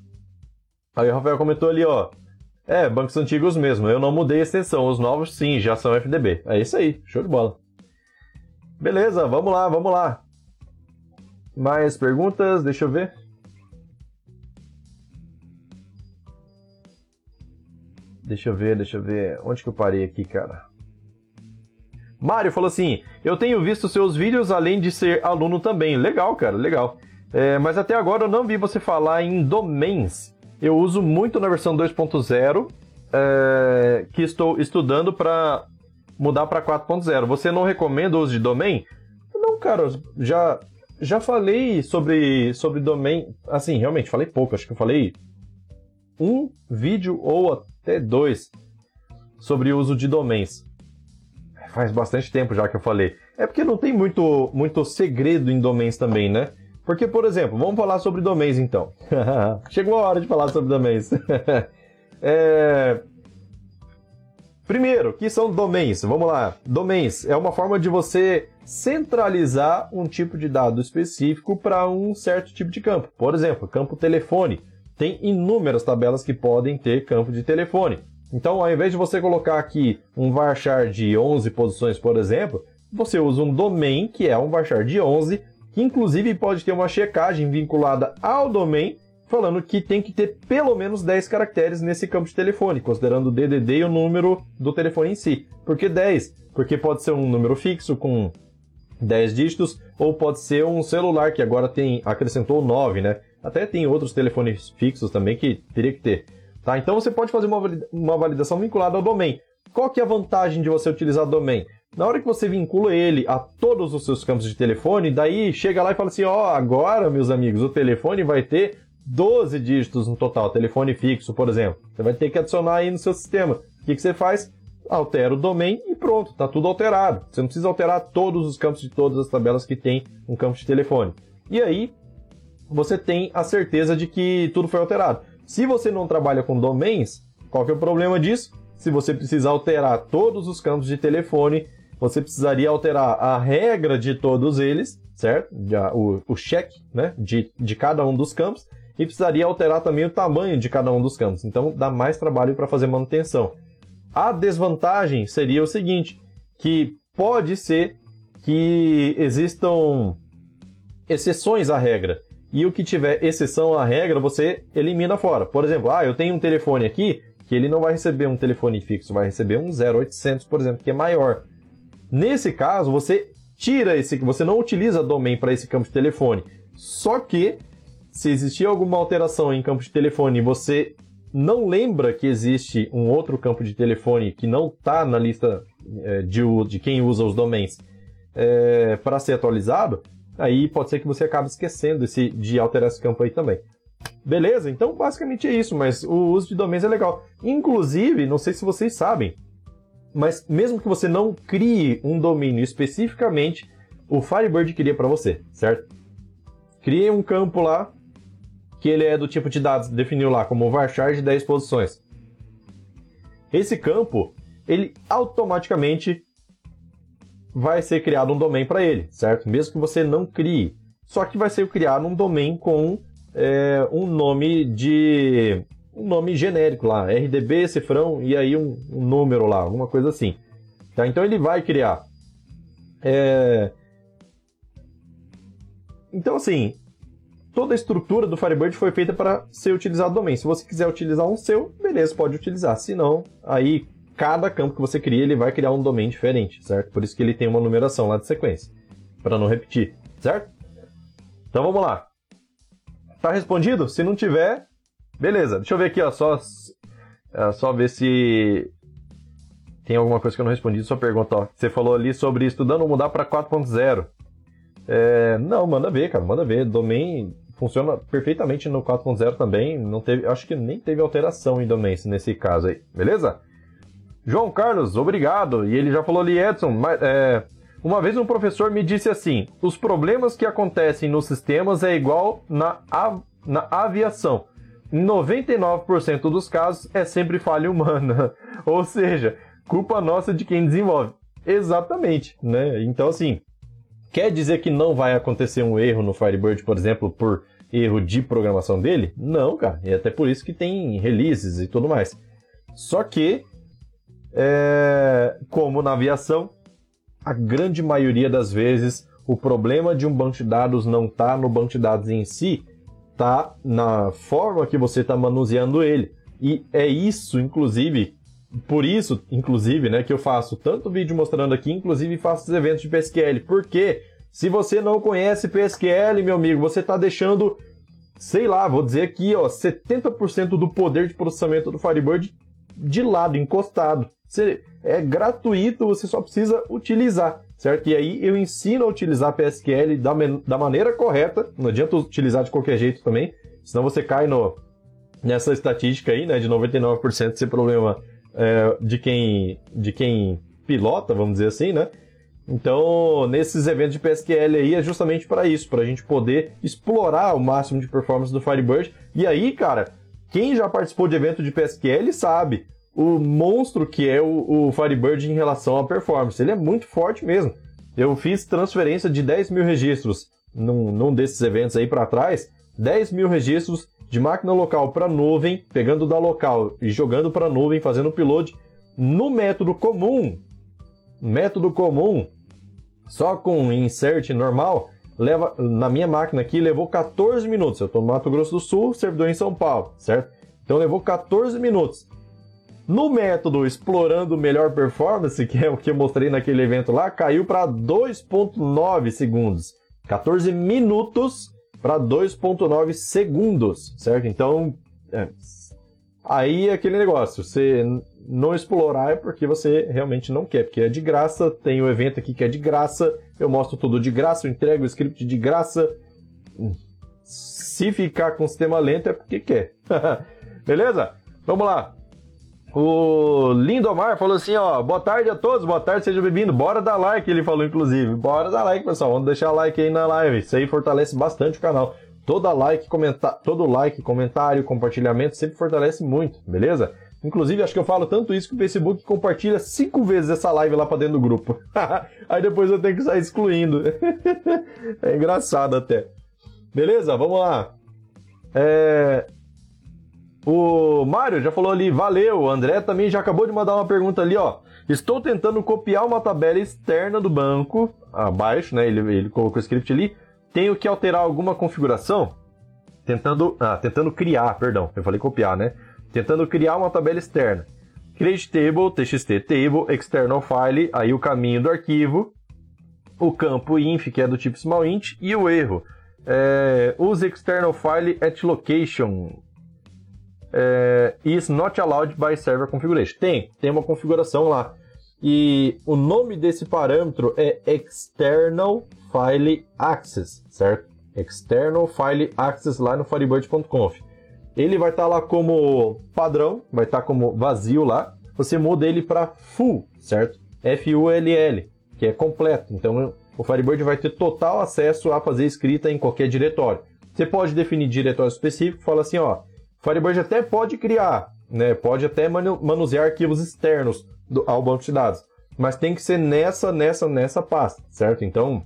Aí o Rafael comentou ali, ó. É, bancos antigos mesmo, eu não mudei a extensão, os novos sim, já são FDB. É isso aí, show de bola. Beleza, vamos lá, vamos lá. Mais perguntas? Deixa eu ver. Deixa eu ver, deixa eu ver. Onde que eu parei aqui, cara? Mário falou assim: Eu tenho visto seus vídeos além de ser aluno também. Legal, cara, legal. É, mas até agora eu não vi você falar em domains. Eu uso muito na versão 2.0, é, que estou estudando para mudar para 4.0. Você não recomenda o uso de domain? Não, cara, já já falei sobre sobre domain, assim, realmente falei pouco, acho que eu falei um vídeo ou até dois sobre o uso de domains. Faz bastante tempo já que eu falei. É porque não tem muito muito segredo em domains também, né? Porque, por exemplo, vamos falar sobre domains então. Chegou a hora de falar sobre domains. é, Primeiro, que são domains? Vamos lá. Domains é uma forma de você centralizar um tipo de dado específico para um certo tipo de campo. Por exemplo, campo telefone. Tem inúmeras tabelas que podem ter campo de telefone. Então, ao invés de você colocar aqui um varchar de 11 posições, por exemplo, você usa um domain que é um varchar de 11, que inclusive pode ter uma checagem vinculada ao domain falando que tem que ter pelo menos 10 caracteres nesse campo de telefone, considerando o DDD e o número do telefone em si. Por que 10? Porque pode ser um número fixo com 10 dígitos, ou pode ser um celular que agora tem acrescentou 9, né? Até tem outros telefones fixos também que teria que ter. Tá? Então você pode fazer uma validação vinculada ao domain. Qual que é a vantagem de você utilizar domain? Na hora que você vincula ele a todos os seus campos de telefone, daí chega lá e fala assim: ó, oh, agora, meus amigos, o telefone vai ter 12 dígitos no total, telefone fixo, por exemplo. Você vai ter que adicionar aí no seu sistema. O que, que você faz? Altera o domain e pronto, está tudo alterado. Você não precisa alterar todos os campos de todas as tabelas que tem um campo de telefone. E aí, você tem a certeza de que tudo foi alterado. Se você não trabalha com domains, qual que é o problema disso? Se você precisa alterar todos os campos de telefone, você precisaria alterar a regra de todos eles, certo? O, o check né? de, de cada um dos campos e precisaria alterar também o tamanho de cada um dos campos. Então dá mais trabalho para fazer manutenção. A desvantagem seria o seguinte, que pode ser que existam exceções à regra. E o que tiver exceção à regra, você elimina fora. Por exemplo, ah, eu tenho um telefone aqui que ele não vai receber um telefone fixo, vai receber um 0800, por exemplo, que é maior. Nesse caso, você tira esse, você não utiliza domain para esse campo de telefone. Só que se existir alguma alteração em campo de telefone e você não lembra que existe um outro campo de telefone que não está na lista é, de, de, quem usa os domains é, para ser atualizado, aí pode ser que você acabe esquecendo esse, de alterar esse campo aí também. Beleza? Então, basicamente é isso, mas o uso de domínios é legal. Inclusive, não sei se vocês sabem, mas mesmo que você não crie um domínio especificamente, o Firebird cria para você, certo? Crie um campo lá que ele é do tipo de dados, definiu lá como varchar de 10 posições. Esse campo, ele automaticamente vai ser criado um domain para ele, certo? Mesmo que você não crie. Só que vai ser criado um domain com é, um nome de. um nome genérico lá, RDB, cifrão, e aí um, um número lá, alguma coisa assim. Tá? Então ele vai criar. É... Então, assim, toda a estrutura do Firebird foi feita para ser utilizado domain. Se você quiser utilizar um seu, beleza, pode utilizar. Se não, aí cada campo que você cria, ele vai criar um domain diferente, certo? Por isso que ele tem uma numeração lá de sequência, para não repetir, certo? Então vamos lá. Tá respondido? Se não tiver, beleza. Deixa eu ver aqui, ó, só é, só ver se tem alguma coisa que eu não respondi sua pergunta, ó. Você falou ali sobre estudando mudar para 4.0. É, não, manda ver, cara, manda ver. Domain funciona perfeitamente no 4.0 também. Não teve, acho que nem teve alteração em domains nesse caso aí, beleza? João Carlos, obrigado. E ele já falou ali, Edson, mas, é, uma vez um professor me disse assim: os problemas que acontecem nos sistemas é igual na, av na aviação. Em 99% dos casos é sempre falha humana. Ou seja, culpa nossa de quem desenvolve. Exatamente, né? Então, assim, quer dizer que não vai acontecer um erro no Firebird, por exemplo, por erro de programação dele? Não, cara. E até por isso que tem releases e tudo mais. Só que, é, como na aviação, a grande maioria das vezes o problema de um banco de dados não está no banco de dados em si, está na forma que você está manuseando ele. E é isso, inclusive, por isso, inclusive, né, que eu faço tanto vídeo mostrando aqui, inclusive faço os eventos de PSQL. Porque se você não conhece PSQL, meu amigo, você está deixando, sei lá, vou dizer aqui, ó, 70% do poder de processamento do Firebird de lado, encostado. Você, é gratuito, você só precisa utilizar, certo? E aí eu ensino a utilizar PSQL da, da maneira correta, não adianta utilizar de qualquer jeito também, senão você cai no, nessa estatística aí, né, de 99% ser problema é, de, quem, de quem pilota, vamos dizer assim, né? Então, nesses eventos de PSQL aí é justamente para isso, para a gente poder explorar o máximo de performance do Firebird. E aí, cara, quem já participou de evento de PSQL sabe o monstro que é o, o Firebird em relação à performance. Ele é muito forte mesmo. Eu fiz transferência de 10 mil registros num, num desses eventos aí para trás. 10 mil registros de máquina local para nuvem, pegando da local e jogando para nuvem, fazendo upload no método comum. Método comum, só com insert normal, leva na minha máquina aqui levou 14 minutos. Eu estou no Mato Grosso do Sul, servidor em São Paulo, certo? Então levou 14 minutos. No método explorando melhor performance, que é o que eu mostrei naquele evento lá, caiu para 2.9 segundos. 14 minutos para 2.9 segundos, certo? Então, é, aí é aquele negócio, você não explorar é porque você realmente não quer, porque é de graça, tem o um evento aqui que é de graça, eu mostro tudo de graça, eu entrego o script de graça. Se ficar com o sistema lento é porque quer. Beleza? Vamos lá. O Lindomar falou assim, ó, boa tarde a todos, boa tarde, sejam bem-vindos, bora dar like, ele falou inclusive, bora dar like, pessoal, vamos deixar like aí na live, isso aí fortalece bastante o canal. Toda like, comentar, todo like, comentário, compartilhamento sempre fortalece muito, beleza? Inclusive, acho que eu falo tanto isso que o Facebook compartilha cinco vezes essa live lá pra dentro do grupo. aí depois eu tenho que sair excluindo. é engraçado até. Beleza? Vamos lá. É... O Mário já falou ali, valeu. O André também já acabou de mandar uma pergunta ali, ó. Estou tentando copiar uma tabela externa do banco, abaixo, né? Ele, ele colocou o script ali. Tenho que alterar alguma configuração? Tentando, ah, tentando criar, perdão. Eu falei copiar, né? Tentando criar uma tabela externa. Create table, txt table, external file, aí o caminho do arquivo, o campo inf, que é do tipo small int, e o erro. É, use external file at location é, is not allowed by server configuration. Tem, tem uma configuração lá. E o nome desse parâmetro é External File Access, certo? External File Access lá no Firebird.conf. Ele vai estar tá lá como padrão, vai estar tá como vazio lá. Você muda ele para full, certo? F-U-L-L, que é completo. Então o Firebird vai ter total acesso a fazer escrita em qualquer diretório. Você pode definir diretório específico, fala assim, ó, Firebird até pode criar, né, pode até manusear arquivos externos do, ao banco de dados, mas tem que ser nessa, nessa, nessa pasta, certo? Então,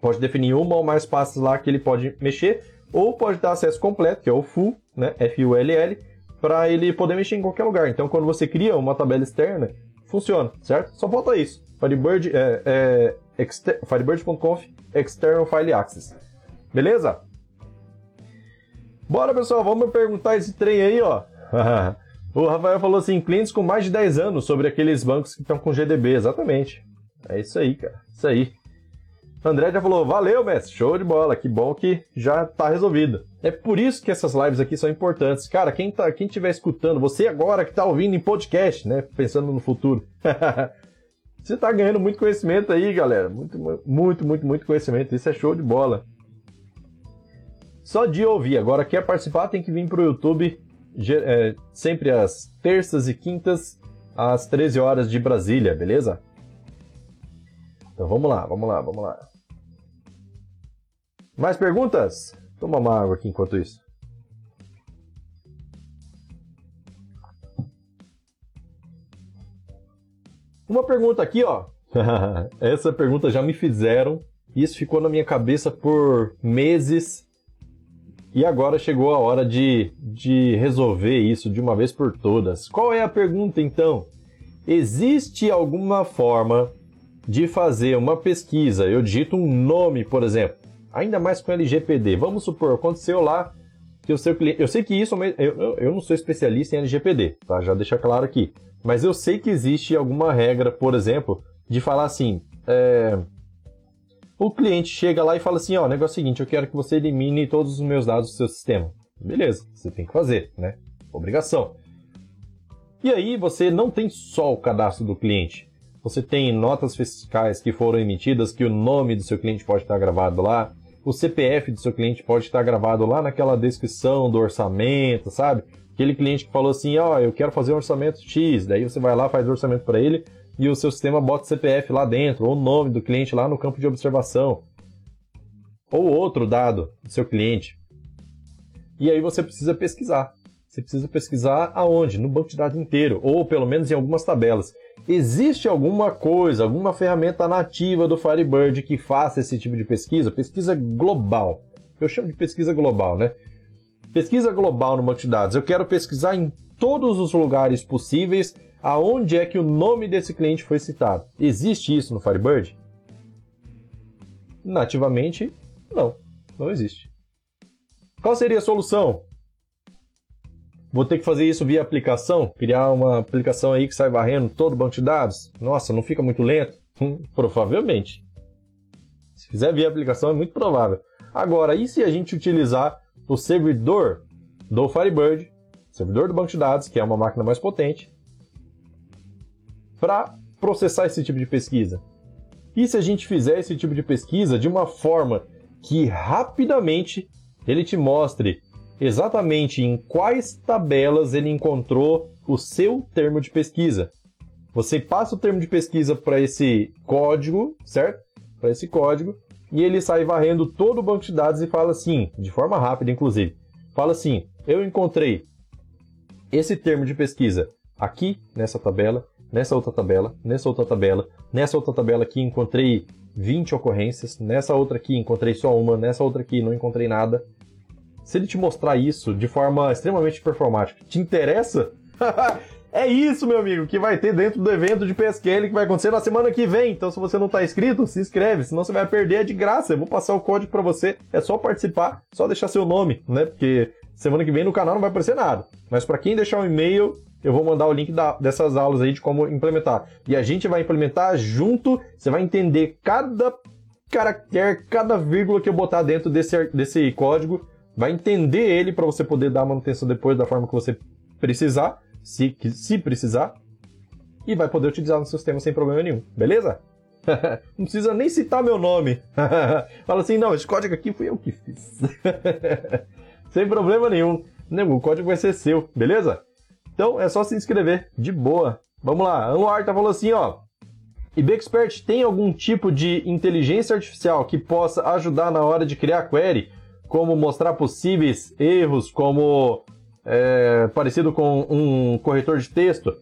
pode definir uma ou mais pastas lá que ele pode mexer, ou pode dar acesso completo, que é o full, né, F-U-L-L, para ele poder mexer em qualquer lugar. Então, quando você cria uma tabela externa, funciona, certo? Só falta isso. Firebird é, é firebird.conf external file access. Beleza? Bora, pessoal, vamos perguntar esse trem aí, ó. o Rafael falou assim: clientes com mais de 10 anos sobre aqueles bancos que estão com GDB. Exatamente. É isso aí, cara. Isso aí. André já falou: valeu, mestre, show de bola. Que bom que já tá resolvido. É por isso que essas lives aqui são importantes. Cara, quem tá, quem estiver escutando, você agora que tá ouvindo em podcast, né? Pensando no futuro. você tá ganhando muito conhecimento aí, galera. Muito, muito, muito, muito conhecimento. Isso é show de bola. Só de ouvir. Agora, quer participar, tem que vir pro YouTube é, sempre às terças e quintas, às 13 horas de Brasília, beleza? Então vamos lá, vamos lá, vamos lá. Mais perguntas? Toma uma água aqui enquanto isso. Uma pergunta aqui, ó. Essa pergunta já me fizeram. Isso ficou na minha cabeça por meses. E agora chegou a hora de, de resolver isso de uma vez por todas. Qual é a pergunta então? Existe alguma forma de fazer uma pesquisa? Eu digito um nome, por exemplo, ainda mais com LGPD. Vamos supor, aconteceu lá que o seu cliente. Eu sei que isso. Eu, eu não sou especialista em LGPD, tá? Já deixar claro aqui. Mas eu sei que existe alguma regra, por exemplo, de falar assim. É, o cliente chega lá e fala assim: ó, o negócio é o seguinte, eu quero que você elimine todos os meus dados do seu sistema. Beleza, você tem que fazer, né? Obrigação. E aí você não tem só o cadastro do cliente. Você tem notas fiscais que foram emitidas, que o nome do seu cliente pode estar gravado lá, o CPF do seu cliente pode estar gravado lá naquela descrição do orçamento, sabe? Aquele cliente que falou assim, ó, oh, eu quero fazer um orçamento X, daí você vai lá, faz o orçamento para ele, e o seu sistema bota o CPF lá dentro, ou o nome do cliente lá no campo de observação, ou outro dado do seu cliente. E aí você precisa pesquisar. Você precisa pesquisar aonde? No banco de dados inteiro, ou pelo menos em algumas tabelas. Existe alguma coisa, alguma ferramenta nativa do Firebird que faça esse tipo de pesquisa? Pesquisa global. Eu chamo de pesquisa global, né? Pesquisa global no banco de dados. Eu quero pesquisar em todos os lugares possíveis aonde é que o nome desse cliente foi citado. Existe isso no Firebird? Nativamente, não. Não existe. Qual seria a solução? Vou ter que fazer isso via aplicação? Criar uma aplicação aí que sai varrendo todo o banco de dados? Nossa, não fica muito lento? Hum, provavelmente. Se fizer via aplicação, é muito provável. Agora, e se a gente utilizar o servidor do Firebird, servidor do banco de dados, que é uma máquina mais potente, para processar esse tipo de pesquisa. E se a gente fizer esse tipo de pesquisa de uma forma que rapidamente ele te mostre exatamente em quais tabelas ele encontrou o seu termo de pesquisa. Você passa o termo de pesquisa para esse código, certo? Para esse código, e ele sai varrendo todo o banco de dados e fala assim, de forma rápida inclusive, fala assim: eu encontrei esse termo de pesquisa aqui nessa tabela, nessa outra tabela, nessa outra tabela, nessa outra tabela aqui encontrei 20 ocorrências, nessa outra aqui encontrei só uma, nessa outra aqui não encontrei nada. Se ele te mostrar isso de forma extremamente performática, te interessa? é isso, meu amigo, que vai ter dentro do evento de PSQL que vai acontecer na semana que vem. Então, se você não está inscrito, se inscreve, senão você vai perder é de graça. Eu vou passar o código para você, é só participar, só deixar seu nome, né? Porque semana que vem no canal não vai aparecer nada. Mas para quem deixar um e-mail, eu vou mandar o link da, dessas aulas aí de como implementar. E a gente vai implementar junto, você vai entender cada caractere, cada vírgula que eu botar dentro desse, desse código, vai entender ele para você poder dar manutenção depois da forma que você precisar, se, se precisar. e vai poder utilizar no sistema sem problema nenhum, beleza? não precisa nem citar meu nome. Fala assim, não, esse código aqui fui eu que fiz. sem problema nenhum. O código vai ser seu, beleza? Então é só se inscrever, de boa. Vamos lá, Anuar tá falando assim, ó. IBExpert tem algum tipo de inteligência artificial que possa ajudar na hora de criar query, como mostrar possíveis erros, como é, parecido com um corretor de texto?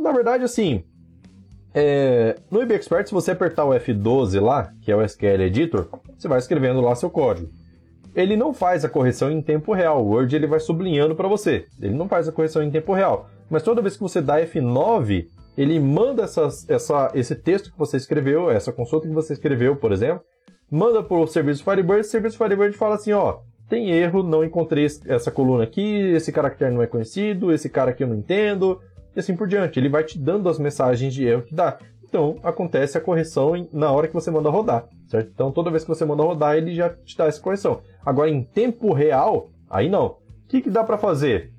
Na verdade, assim, é, no IBExpert, se você apertar o F12 lá, que é o SQL Editor, você vai escrevendo lá seu código. Ele não faz a correção em tempo real, o Word ele vai sublinhando para você. Ele não faz a correção em tempo real. Mas toda vez que você dá F9, ele manda essas, essa, esse texto que você escreveu, essa consulta que você escreveu, por exemplo, manda para o serviço Firebird, o serviço Firebird fala assim, ó, tem erro, não encontrei essa coluna aqui, esse caractere não é conhecido, esse cara aqui eu não entendo, e assim por diante. Ele vai te dando as mensagens de erro que dá. Então, acontece a correção na hora que você manda rodar, certo? Então, toda vez que você manda rodar, ele já te dá essa correção. Agora, em tempo real, aí não. O que, que dá para fazer?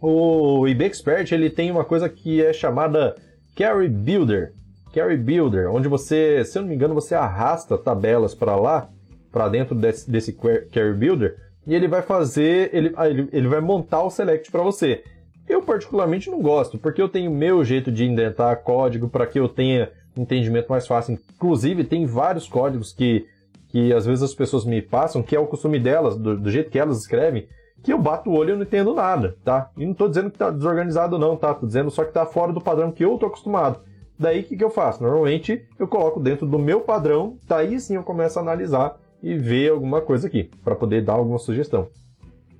O eBay Expert ele tem uma coisa que é chamada Carry Builder. Carry Builder, onde você, se eu não me engano, você arrasta tabelas para lá, para dentro desse, desse Carry Builder, e ele vai fazer, ele, ah, ele, ele vai montar o select para você. Eu particularmente não gosto, porque eu tenho meu jeito de indentar código para que eu tenha entendimento mais fácil. Inclusive, tem vários códigos que, que às vezes as pessoas me passam, que é o costume delas, do, do jeito que elas escrevem, que eu bato o olho e não entendo nada, tá? E não tô dizendo que tá desorganizado não, tá? Tô dizendo só que tá fora do padrão que eu tô acostumado. Daí o que, que eu faço? Normalmente eu coloco dentro do meu padrão, daí sim eu começo a analisar e ver alguma coisa aqui, para poder dar alguma sugestão.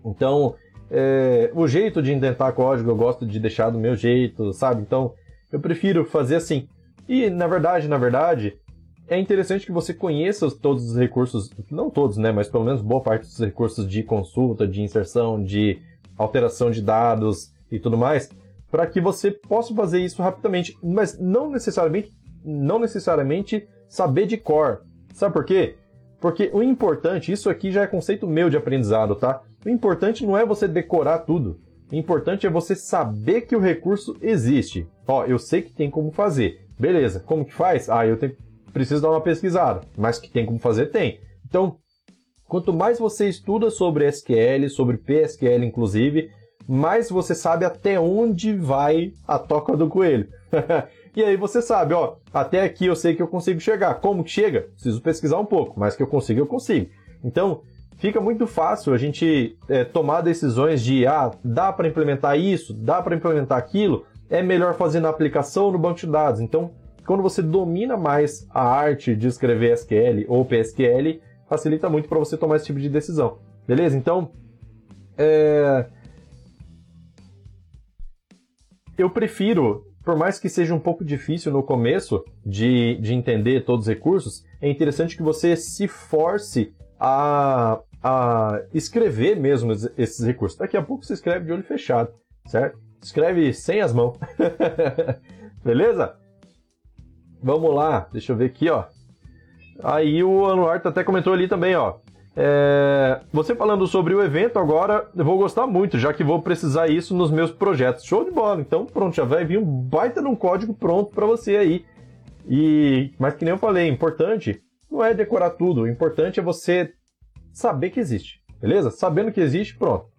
Então, é, o jeito de indentar código eu gosto de deixar do meu jeito, sabe? Então, eu prefiro fazer assim. E, na verdade, na verdade, é interessante que você conheça todos os recursos, não todos, né, mas pelo menos boa parte dos recursos de consulta, de inserção, de alteração de dados e tudo mais, para que você possa fazer isso rapidamente, mas não necessariamente, não necessariamente saber de core. Sabe por quê? Porque o importante, isso aqui já é conceito meu de aprendizado, tá? O importante não é você decorar tudo. O importante é você saber que o recurso existe. Ó, eu sei que tem como fazer. Beleza, como que faz? Ah, eu tenho precisa dar uma pesquisada, mas que tem como fazer, tem. Então, quanto mais você estuda sobre SQL, sobre PSQL inclusive, mais você sabe até onde vai a toca do coelho. e aí você sabe, ó, até aqui eu sei que eu consigo chegar. Como que chega? Preciso pesquisar um pouco, mas que eu consigo, eu consigo. Então, fica muito fácil a gente é, tomar decisões de, ah, dá para implementar isso, dá para implementar aquilo, é melhor fazer na aplicação ou no banco de dados. Então, quando você domina mais a arte de escrever SQL ou PSQL, facilita muito para você tomar esse tipo de decisão. Beleza? Então, é... eu prefiro, por mais que seja um pouco difícil no começo de, de entender todos os recursos, é interessante que você se force a, a escrever mesmo esses recursos. Daqui a pouco você escreve de olho fechado, certo? Escreve sem as mãos. Beleza? Vamos lá, deixa eu ver aqui, ó. Aí o Anuar até comentou ali também, ó. É, você falando sobre o evento agora, eu vou gostar muito, já que vou precisar isso nos meus projetos. Show de bola! Então, pronto, já vai vir um baita num código pronto para você aí. E, mas que nem eu falei, importante não é decorar tudo, o importante é você saber que existe, beleza? Sabendo que existe, pronto.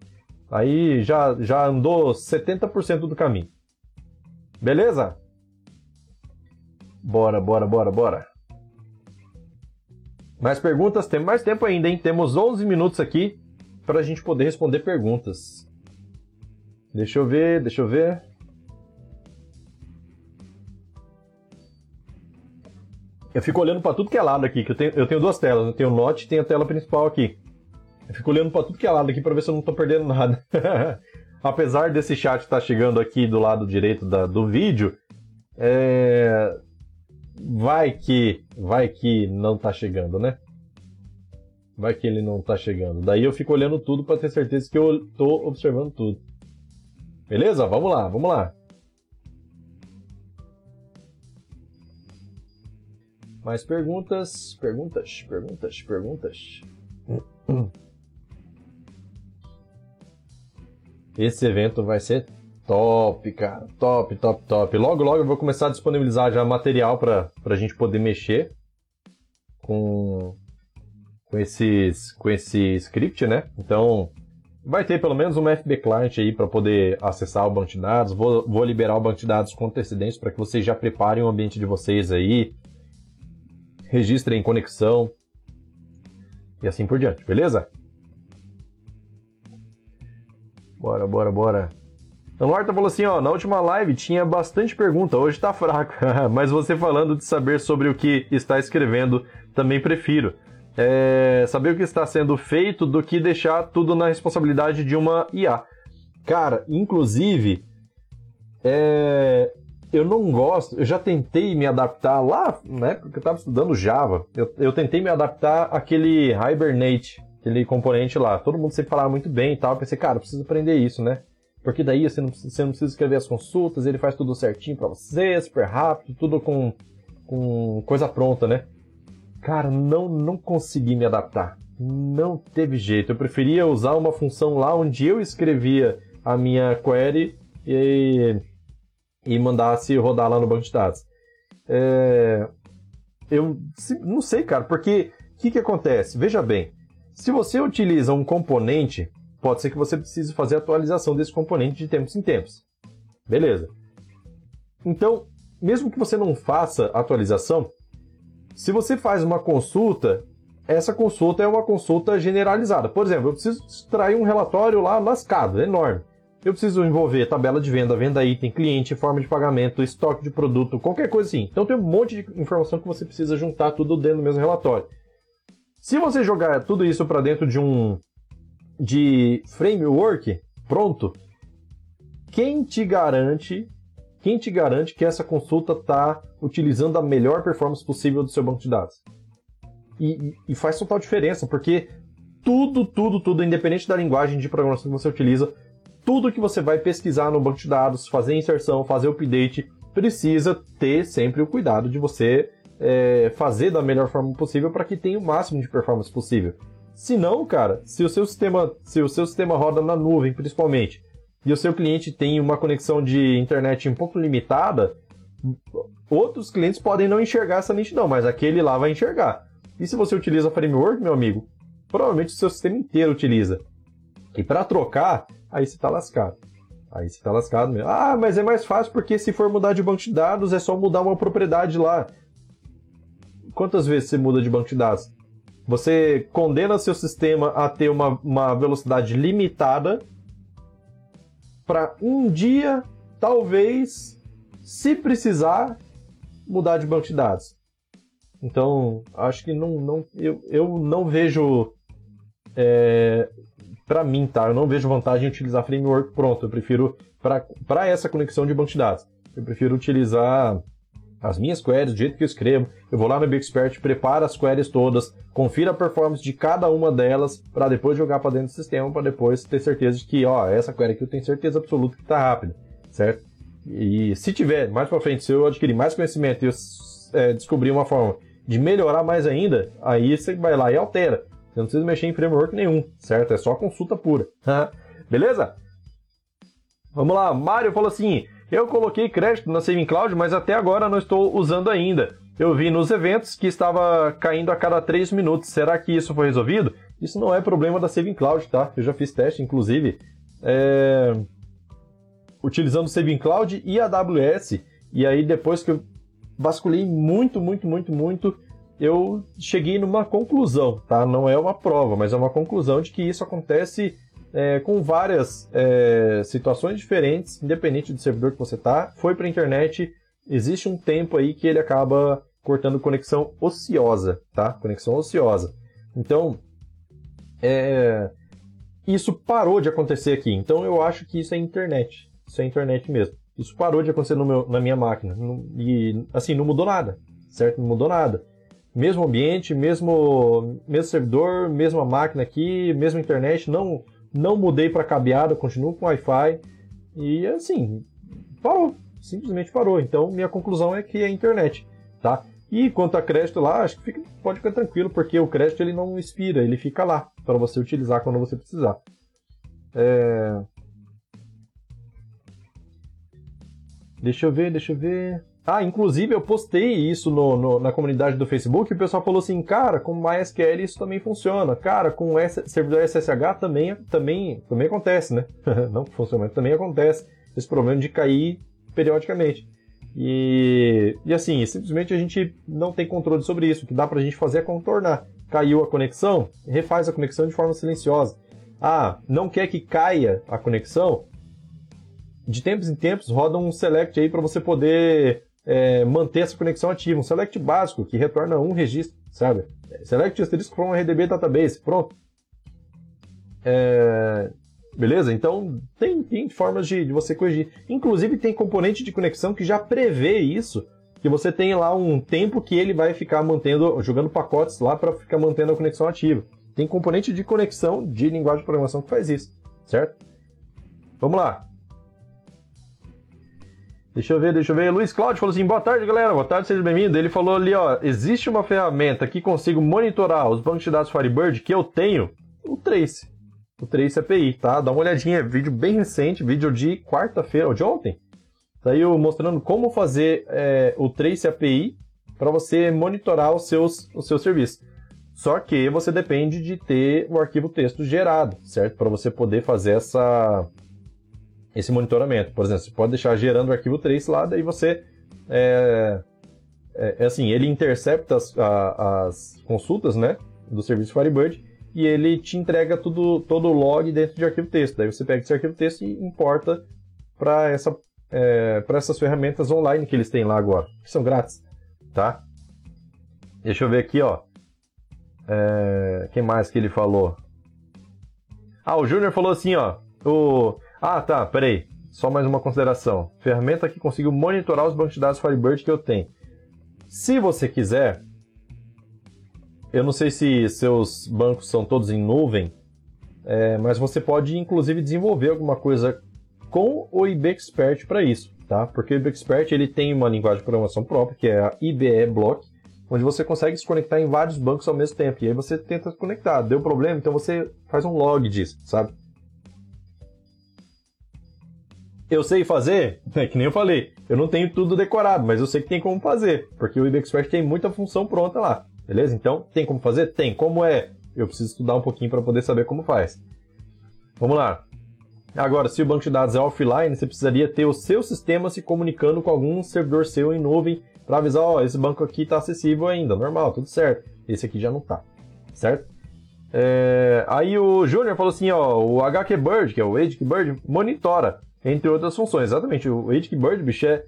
Aí já, já andou 70% do caminho. Beleza? Bora, bora, bora, bora. Mais perguntas? Tem mais tempo ainda, hein? Temos 11 minutos aqui para a gente poder responder perguntas. Deixa eu ver, deixa eu ver. Eu fico olhando para tudo que é lado aqui, que eu tenho, eu tenho duas telas, eu tenho o Note e tenho a tela principal aqui. Eu fico olhando para tudo que é lado aqui para ver se eu não estou perdendo nada. Apesar desse chat estar tá chegando aqui do lado direito da, do vídeo, é vai que, vai que não tá chegando, né? Vai que ele não tá chegando. Daí eu fico olhando tudo para ter certeza que eu tô observando tudo. Beleza? Vamos lá, vamos lá. Mais perguntas, perguntas, perguntas, perguntas. Esse evento vai ser Top, cara. Top, top, top. Logo, logo eu vou começar a disponibilizar já material para a gente poder mexer com, com, esses, com esse script, né? Então, vai ter pelo menos um FB Client aí para poder acessar o banco de dados. Vou, vou liberar o banco de dados com antecedência para que vocês já preparem o ambiente de vocês aí, registrem conexão e assim por diante, beleza? Bora, bora, bora. Então, o Horta falou assim, ó, na última live tinha bastante pergunta, hoje tá fraco, mas você falando de saber sobre o que está escrevendo, também prefiro. É, saber o que está sendo feito do que deixar tudo na responsabilidade de uma IA. Cara, inclusive, é, eu não gosto, eu já tentei me adaptar lá, né, porque eu estava estudando Java, eu, eu tentei me adaptar àquele Hibernate, aquele componente lá. Todo mundo sempre falava muito bem e tal, eu pensei, cara, eu preciso aprender isso, né? Porque daí você não, você não precisa escrever as consultas, ele faz tudo certinho para você, super rápido, tudo com, com coisa pronta, né? Cara, não, não consegui me adaptar. Não teve jeito. Eu preferia usar uma função lá onde eu escrevia a minha query e, e mandasse rodar lá no banco de dados. É, eu não sei, cara, porque o que, que acontece? Veja bem, se você utiliza um componente pode ser que você precise fazer atualização desse componente de tempos em tempos. Beleza. Então, mesmo que você não faça atualização, se você faz uma consulta, essa consulta é uma consulta generalizada. Por exemplo, eu preciso extrair um relatório lá lascado, enorme. Eu preciso envolver tabela de venda, venda item, cliente, forma de pagamento, estoque de produto, qualquer coisa assim. Então tem um monte de informação que você precisa juntar tudo dentro do mesmo relatório. Se você jogar tudo isso para dentro de um de framework pronto, quem te garante, quem te garante que essa consulta está utilizando a melhor performance possível do seu banco de dados? E, e, faz total diferença, porque tudo, tudo, tudo, independente da linguagem de programação que você utiliza, tudo que você vai pesquisar no banco de dados, fazer inserção, fazer update, precisa ter sempre o cuidado de você é, fazer da melhor forma possível para que tenha o máximo de performance possível. Se não, cara, se o seu sistema, se o seu sistema roda na nuvem, principalmente, e o seu cliente tem uma conexão de internet um pouco limitada, outros clientes podem não enxergar essa nitidão, mas aquele lá vai enxergar. E se você utiliza framework, meu amigo, provavelmente o seu sistema inteiro utiliza. E para trocar, aí você está lascado. Aí você está lascado mesmo. Ah, mas é mais fácil porque se for mudar de banco de dados é só mudar uma propriedade lá. Quantas vezes você muda de banco de dados? Você condena seu sistema a ter uma, uma velocidade limitada para um dia, talvez, se precisar, mudar de banco de dados. Então, acho que não, não eu, eu não vejo. É, para mim, tá? Eu não vejo vantagem em utilizar framework pronto. Eu prefiro, para essa conexão de banco de dados, eu prefiro utilizar as minhas queries, do jeito que eu escrevo. Eu vou lá no BigExpert, preparo as queries todas, confiro a performance de cada uma delas para depois jogar para dentro do sistema, para depois ter certeza de que, ó, essa query aqui eu tenho certeza absoluta que está rápida, certo? E se tiver, mais para frente, se eu adquirir mais conhecimento e eu é, descobrir uma forma de melhorar mais ainda, aí você vai lá e altera. Você não precisa mexer em framework nenhum, certo? É só consulta pura. Beleza? Vamos lá, Mário falou assim: eu coloquei crédito na Saving Cloud, mas até agora não estou usando ainda. Eu vi nos eventos que estava caindo a cada 3 minutos. Será que isso foi resolvido? Isso não é problema da Saving Cloud, tá? Eu já fiz teste, inclusive, é... utilizando Saving Cloud e AWS. E aí, depois que eu vasculhei muito, muito, muito, muito, eu cheguei numa conclusão, tá? Não é uma prova, mas é uma conclusão de que isso acontece é, com várias é, situações diferentes, independente do servidor que você está, foi para a internet, existe um tempo aí que ele acaba cortando conexão ociosa, tá? Conexão ociosa. Então, é, isso parou de acontecer aqui. Então, eu acho que isso é internet. Isso é internet mesmo. Isso parou de acontecer meu, na minha máquina. E, assim, não mudou nada, certo? Não mudou nada. Mesmo ambiente, mesmo, mesmo servidor, mesma máquina aqui, mesma internet, não não mudei para cabeada, continuo com Wi-Fi e assim, parou, simplesmente parou. Então minha conclusão é que é internet, tá? E quanto a crédito lá, acho que fica, pode ficar tranquilo, porque o crédito ele não expira, ele fica lá para você utilizar quando você precisar. É... Deixa eu ver, deixa eu ver. Ah, inclusive eu postei isso no, no, na comunidade do Facebook e o pessoal falou assim, cara, com MySQL isso também funciona. Cara, com S, servidor SSH também, também, também acontece, né? Não funciona, mas também acontece esse problema de cair periodicamente. E, e assim, simplesmente a gente não tem controle sobre isso. O que dá pra gente fazer é contornar. Caiu a conexão, refaz a conexão de forma silenciosa. Ah, não quer que caia a conexão? De tempos em tempos roda um select aí para você poder é, manter essa conexão ativa. Um select básico que retorna um registro, sabe? Select asterisco from RDB database, pronto. É, beleza? Então tem, tem formas de, de, você corrigir. Inclusive tem componente de conexão que já prevê isso, que você tem lá um tempo que ele vai ficar mantendo, jogando pacotes lá para ficar mantendo a conexão ativa. Tem componente de conexão de linguagem de programação que faz isso, certo? Vamos lá. Deixa eu ver, deixa eu ver. Luiz Cláudio falou assim: boa tarde, galera. Boa tarde, seja bem-vindo. Ele falou ali: ó, existe uma ferramenta que consigo monitorar os bancos de dados Firebird que eu tenho? O Trace. O Trace API, tá? Dá uma olhadinha. Vídeo bem recente, vídeo de quarta-feira, ou de ontem. Tá aí eu mostrando como fazer é, o Trace API para você monitorar os seus, os seus serviços. Só que você depende de ter o arquivo texto gerado, certo? Para você poder fazer essa, esse monitoramento. Por exemplo, você pode deixar gerando o arquivo trace lá, daí você. É, é, é assim, ele intercepta as, a, as, consultas né, do serviço Firebird e ele te entrega tudo, todo o log dentro de arquivo texto. Daí você pega esse arquivo texto e importa para essa, é, essas ferramentas online que eles têm lá agora, que são grátis. Tá? Deixa eu ver aqui, ó. É, quem mais que ele falou? Ah, o Júnior falou assim, ó. O, ah, tá, peraí. Só mais uma consideração. Ferramenta que consigo monitorar os bancos de dados Firebird que eu tenho. Se você quiser, eu não sei se seus bancos são todos em nuvem, é, mas você pode inclusive desenvolver alguma coisa com o IBExpert para isso, tá? Porque o IBExpert ele tem uma linguagem de programação própria, que é a IBE Block, onde você consegue se conectar em vários bancos ao mesmo tempo. E aí você tenta se conectar. Deu problema, então você faz um log disso, sabe? Eu sei fazer? É que nem eu falei. Eu não tenho tudo decorado, mas eu sei que tem como fazer. Porque o IBExpert tem muita função pronta lá. Beleza? Então, tem como fazer? Tem. Como é? Eu preciso estudar um pouquinho para poder saber como faz. Vamos lá. Agora, se o banco de dados é offline, você precisaria ter o seu sistema se comunicando com algum servidor seu em nuvem para avisar, ó, oh, esse banco aqui está acessível ainda, normal, tudo certo. Esse aqui já não está, certo? É... Aí o Júnior falou assim, ó, o HQBird, que é o HQBird, monitora entre outras funções. Exatamente, o Bird, bicho, é,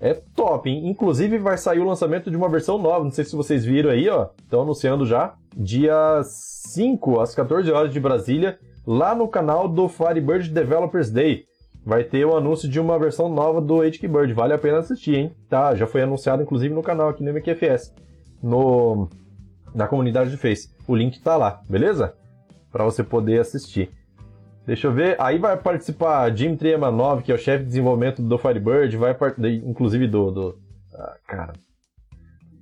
é top, hein? Inclusive vai sair o lançamento de uma versão nova, não sei se vocês viram aí, ó, estão anunciando já, dia 5 às 14 horas de Brasília, lá no canal do Firebird Developers Day. Vai ter o anúncio de uma versão nova do Bird, vale a pena assistir, hein? Tá, já foi anunciado inclusive no canal aqui no MQFS, no na comunidade de Face. O link tá lá, beleza? Para você poder assistir. Deixa eu ver. Aí vai participar Jim Triamanov, que é o chefe de desenvolvimento do Firebird, vai inclusive do. do ah, cara.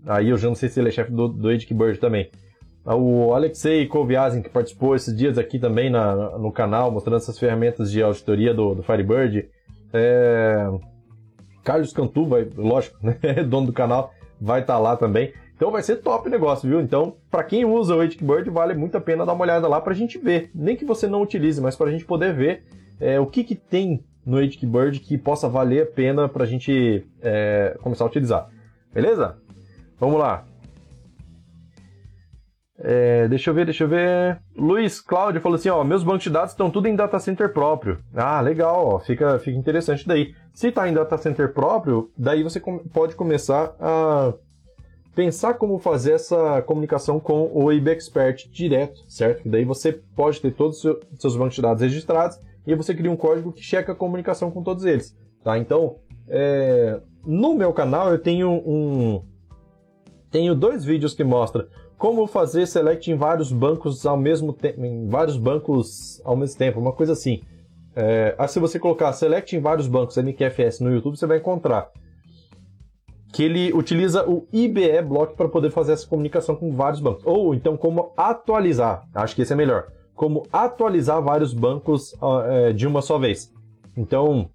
Aí eu já não sei se ele é chefe do, do Bird também. Ah, o Alexei Koviazin, que participou esses dias aqui também na, no canal, mostrando essas ferramentas de auditoria do, do Firebird. É... Carlos Cantu, vai, lógico, né? dono do canal, vai estar tá lá também. Então vai ser top o negócio, viu? Então, para quem usa o Bird, vale muito a pena dar uma olhada lá para a gente ver. Nem que você não utilize, mas para a gente poder ver é, o que, que tem no Bird que possa valer a pena para a gente é, começar a utilizar. Beleza? Vamos lá. É, deixa eu ver, deixa eu ver. Luiz Cláudio falou assim: ó, meus bancos de dados estão tudo em data center próprio. Ah, legal, ó, fica, fica interessante daí. Se está em data center próprio, daí você pode começar a pensar como fazer essa comunicação com o IBExpert direto, certo? Daí você pode ter todos os seus bancos de dados registrados e você cria um código que checa a comunicação com todos eles, tá? Então, é... no meu canal eu tenho um tenho dois vídeos que mostram como fazer select em vários bancos ao mesmo tempo, em vários bancos ao mesmo tempo, uma coisa assim. É... se você colocar select em vários bancos MQFS no YouTube, você vai encontrar que ele utiliza o IBE Block para poder fazer essa comunicação com vários bancos. Ou então como atualizar, acho que esse é melhor, como atualizar vários bancos uh, de uma só vez. Então,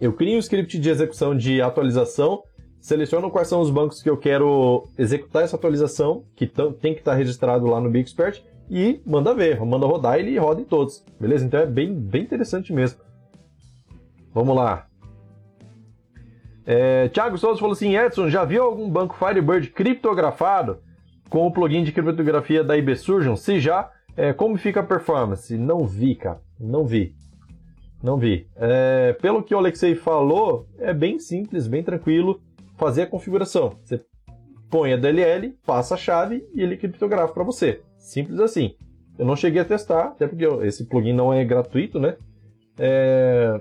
Eu crio um script de execução de atualização, seleciono quais são os bancos que eu quero executar essa atualização, que tem que estar registrado lá no BigExpert, e manda ver, manda rodar e ele roda em todos. Beleza? Então é bem, bem interessante mesmo. Vamos lá. É, Thiago Souza falou assim: Edson, já viu algum banco Firebird criptografado com o plugin de criptografia da IB Surgeon? Se já, é, como fica a performance? Não vi, cara. Não vi. Não vi. É, pelo que o Alexei falou, é bem simples, bem tranquilo fazer a configuração. Você põe a DLL, passa a chave e ele criptografa para você. Simples assim. Eu não cheguei a testar, até porque esse plugin não é gratuito, né? É...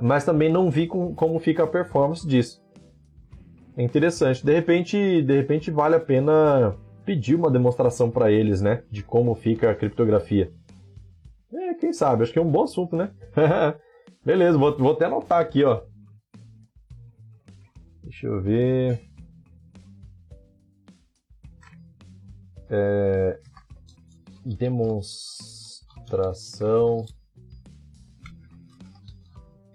Mas também não vi com, como fica a performance disso. É interessante. De repente, de repente vale a pena pedir uma demonstração para eles, né? De como fica a criptografia. É, quem sabe? Acho que é um bom assunto, né? Beleza, vou, vou até anotar aqui, ó. Deixa eu ver. É, demonstração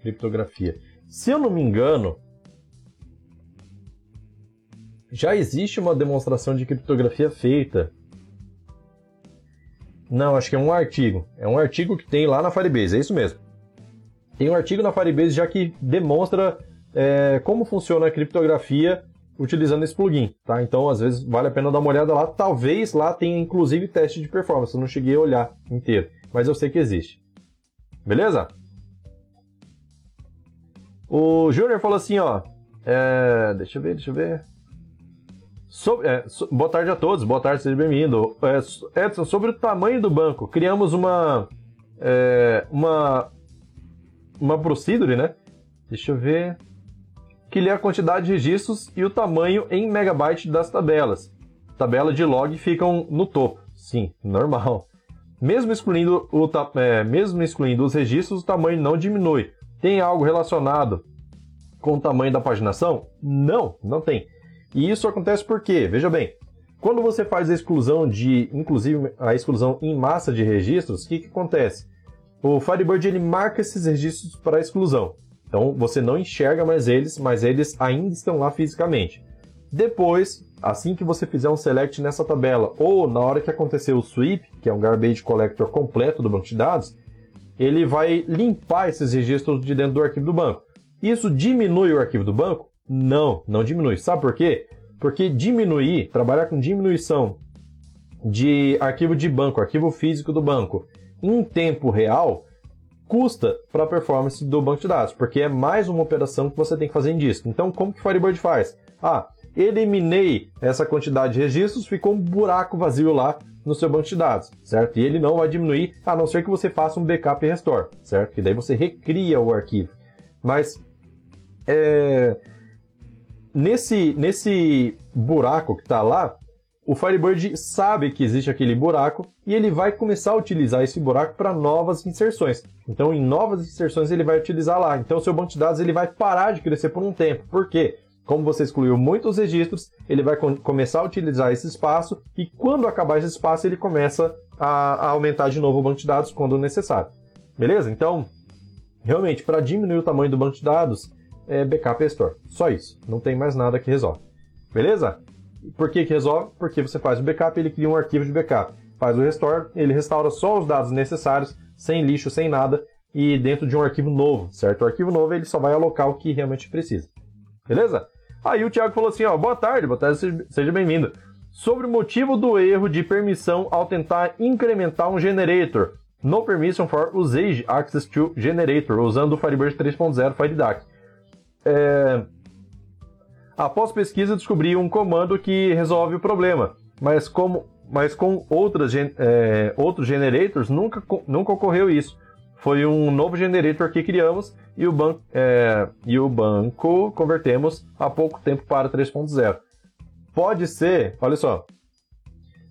criptografia. Se eu não me engano, já existe uma demonstração de criptografia feita. Não, acho que é um artigo. É um artigo que tem lá na Firebase, é isso mesmo. Tem um artigo na Firebase já que demonstra é, como funciona a criptografia utilizando esse plugin, tá? Então, às vezes, vale a pena dar uma olhada lá. Talvez lá tenha, inclusive, teste de performance. Eu não cheguei a olhar inteiro, mas eu sei que existe. Beleza? O Júnior falou assim, ó... É, deixa eu ver, deixa eu ver... Sobre, é, so, boa tarde a todos, boa tarde, seja bem-vindo. É, Edson, sobre o tamanho do banco, criamos uma... É, uma... Uma procedure, né? Deixa eu ver que lê a quantidade de registros e o tamanho em megabyte das tabelas. Tabela de log ficam no topo. Sim, normal. Mesmo excluindo, o, é, mesmo excluindo os registros, o tamanho não diminui. Tem algo relacionado com o tamanho da paginação? Não, não tem. E isso acontece porque, veja bem, quando você faz a exclusão de, inclusive a exclusão em massa de registros, o que, que acontece? O Firebird ele marca esses registros para exclusão. Então você não enxerga mais eles, mas eles ainda estão lá fisicamente. Depois, assim que você fizer um select nessa tabela, ou na hora que acontecer o sweep, que é um garbage collector completo do banco de dados, ele vai limpar esses registros de dentro do arquivo do banco. Isso diminui o arquivo do banco? Não, não diminui. Sabe por quê? Porque diminuir, trabalhar com diminuição de arquivo de banco, arquivo físico do banco, em tempo real, custa para a performance do banco de dados, porque é mais uma operação que você tem que fazer em disco. Então, como que o Firebird faz? Ah, eliminei essa quantidade de registros, ficou um buraco vazio lá no seu banco de dados, certo? E ele não vai diminuir, a não ser que você faça um backup e restore, certo? Que daí você recria o arquivo. Mas é, nesse, nesse buraco que está lá, o Firebird sabe que existe aquele buraco e ele vai começar a utilizar esse buraco para novas inserções. Então, em novas inserções, ele vai utilizar lá. Então, seu banco de dados ele vai parar de crescer por um tempo. Por quê? Como você excluiu muitos registros, ele vai começar a utilizar esse espaço e quando acabar esse espaço, ele começa a, a aumentar de novo o banco de dados quando necessário. Beleza? Então, realmente, para diminuir o tamanho do banco de dados, é backup e store. Só isso. Não tem mais nada que resolve. Beleza? Por que, que resolve? Porque você faz o backup ele cria um arquivo de backup. Faz o restore, ele restaura só os dados necessários, sem lixo, sem nada, e dentro de um arquivo novo, certo? O arquivo novo ele só vai alocar o que realmente precisa. Beleza? Aí o Thiago falou assim, ó, boa tarde, boa tarde, seja bem-vindo. Sobre o motivo do erro de permissão ao tentar incrementar um generator. No permission for usage access to generator, usando o Firebird 3.0 FireDAC. É, Após pesquisa, descobri um comando que resolve o problema, mas, como, mas com outras, é, outros generators nunca, nunca ocorreu isso. Foi um novo generator que criamos e o, ban é, e o banco convertemos há pouco tempo para 3.0. Pode ser, olha só,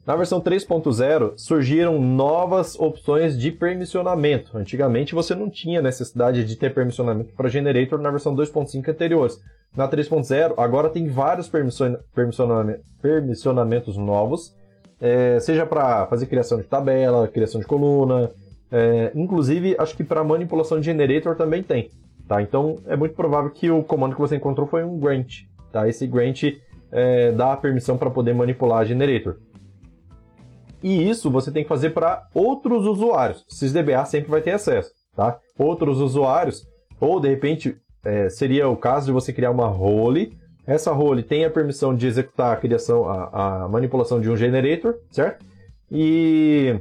na versão 3.0 surgiram novas opções de permissionamento. Antigamente você não tinha necessidade de ter permissionamento para generator na versão 2.5 anteriores. Na 3.0 agora tem vários permissionamentos novos, é, seja para fazer criação de tabela, criação de coluna, é, inclusive acho que para manipulação de generator também tem. tá? Então é muito provável que o comando que você encontrou foi um grant, tá? Esse grant é, dá a permissão para poder manipular a generator. E isso você tem que fazer para outros usuários. SysDBA sempre vai ter acesso, tá? Outros usuários, ou de repente é, seria o caso de você criar uma role. Essa role tem a permissão de executar a criação, a, a manipulação de um generator, certo? E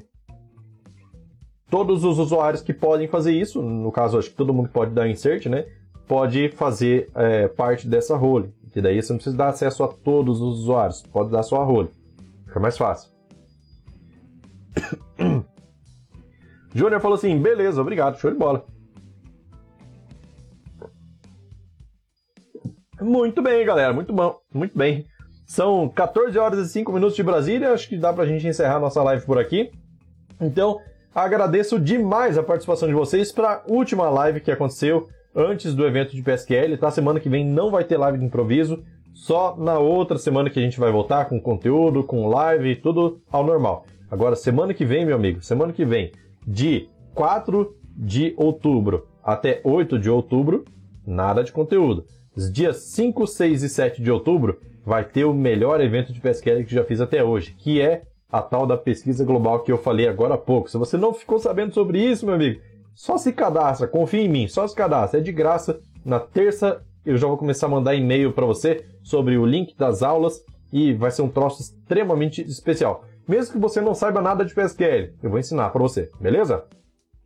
todos os usuários que podem fazer isso, no caso acho que todo mundo pode dar insert, né? Pode fazer é, parte dessa role. Que daí você não precisa dar acesso a todos os usuários, pode dar só a role. Fica mais fácil. Júnior falou assim: beleza, obrigado, show de bola. Muito bem, galera, muito bom, muito bem. São 14 horas e 5 minutos de Brasília, acho que dá pra gente encerrar nossa live por aqui. Então, agradeço demais a participação de vocês para a última live que aconteceu antes do evento de PSQL, tá? Semana que vem não vai ter live de improviso, só na outra semana que a gente vai voltar com conteúdo, com live, tudo ao normal. Agora, semana que vem, meu amigo, semana que vem, de 4 de outubro até 8 de outubro, nada de conteúdo. Os dias 5, 6 e 7 de outubro vai ter o melhor evento de pesquisa que já fiz até hoje, que é a tal da pesquisa global que eu falei agora há pouco. Se você não ficou sabendo sobre isso, meu amigo, só se cadastra, confia em mim, só se cadastra, é de graça. Na terça eu já vou começar a mandar e-mail para você sobre o link das aulas e vai ser um troço extremamente especial. Mesmo que você não saiba nada de PSQL, eu vou ensinar para você, beleza?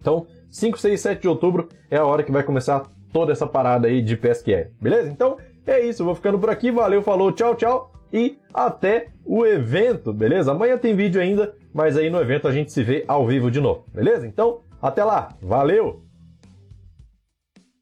Então, 5, 6, 7 de outubro é a hora que vai começar toda essa parada aí de PSQL, beleza? Então é isso, eu vou ficando por aqui, valeu, falou, tchau, tchau e até o evento, beleza? Amanhã tem vídeo ainda, mas aí no evento a gente se vê ao vivo de novo, beleza? Então, até lá, valeu!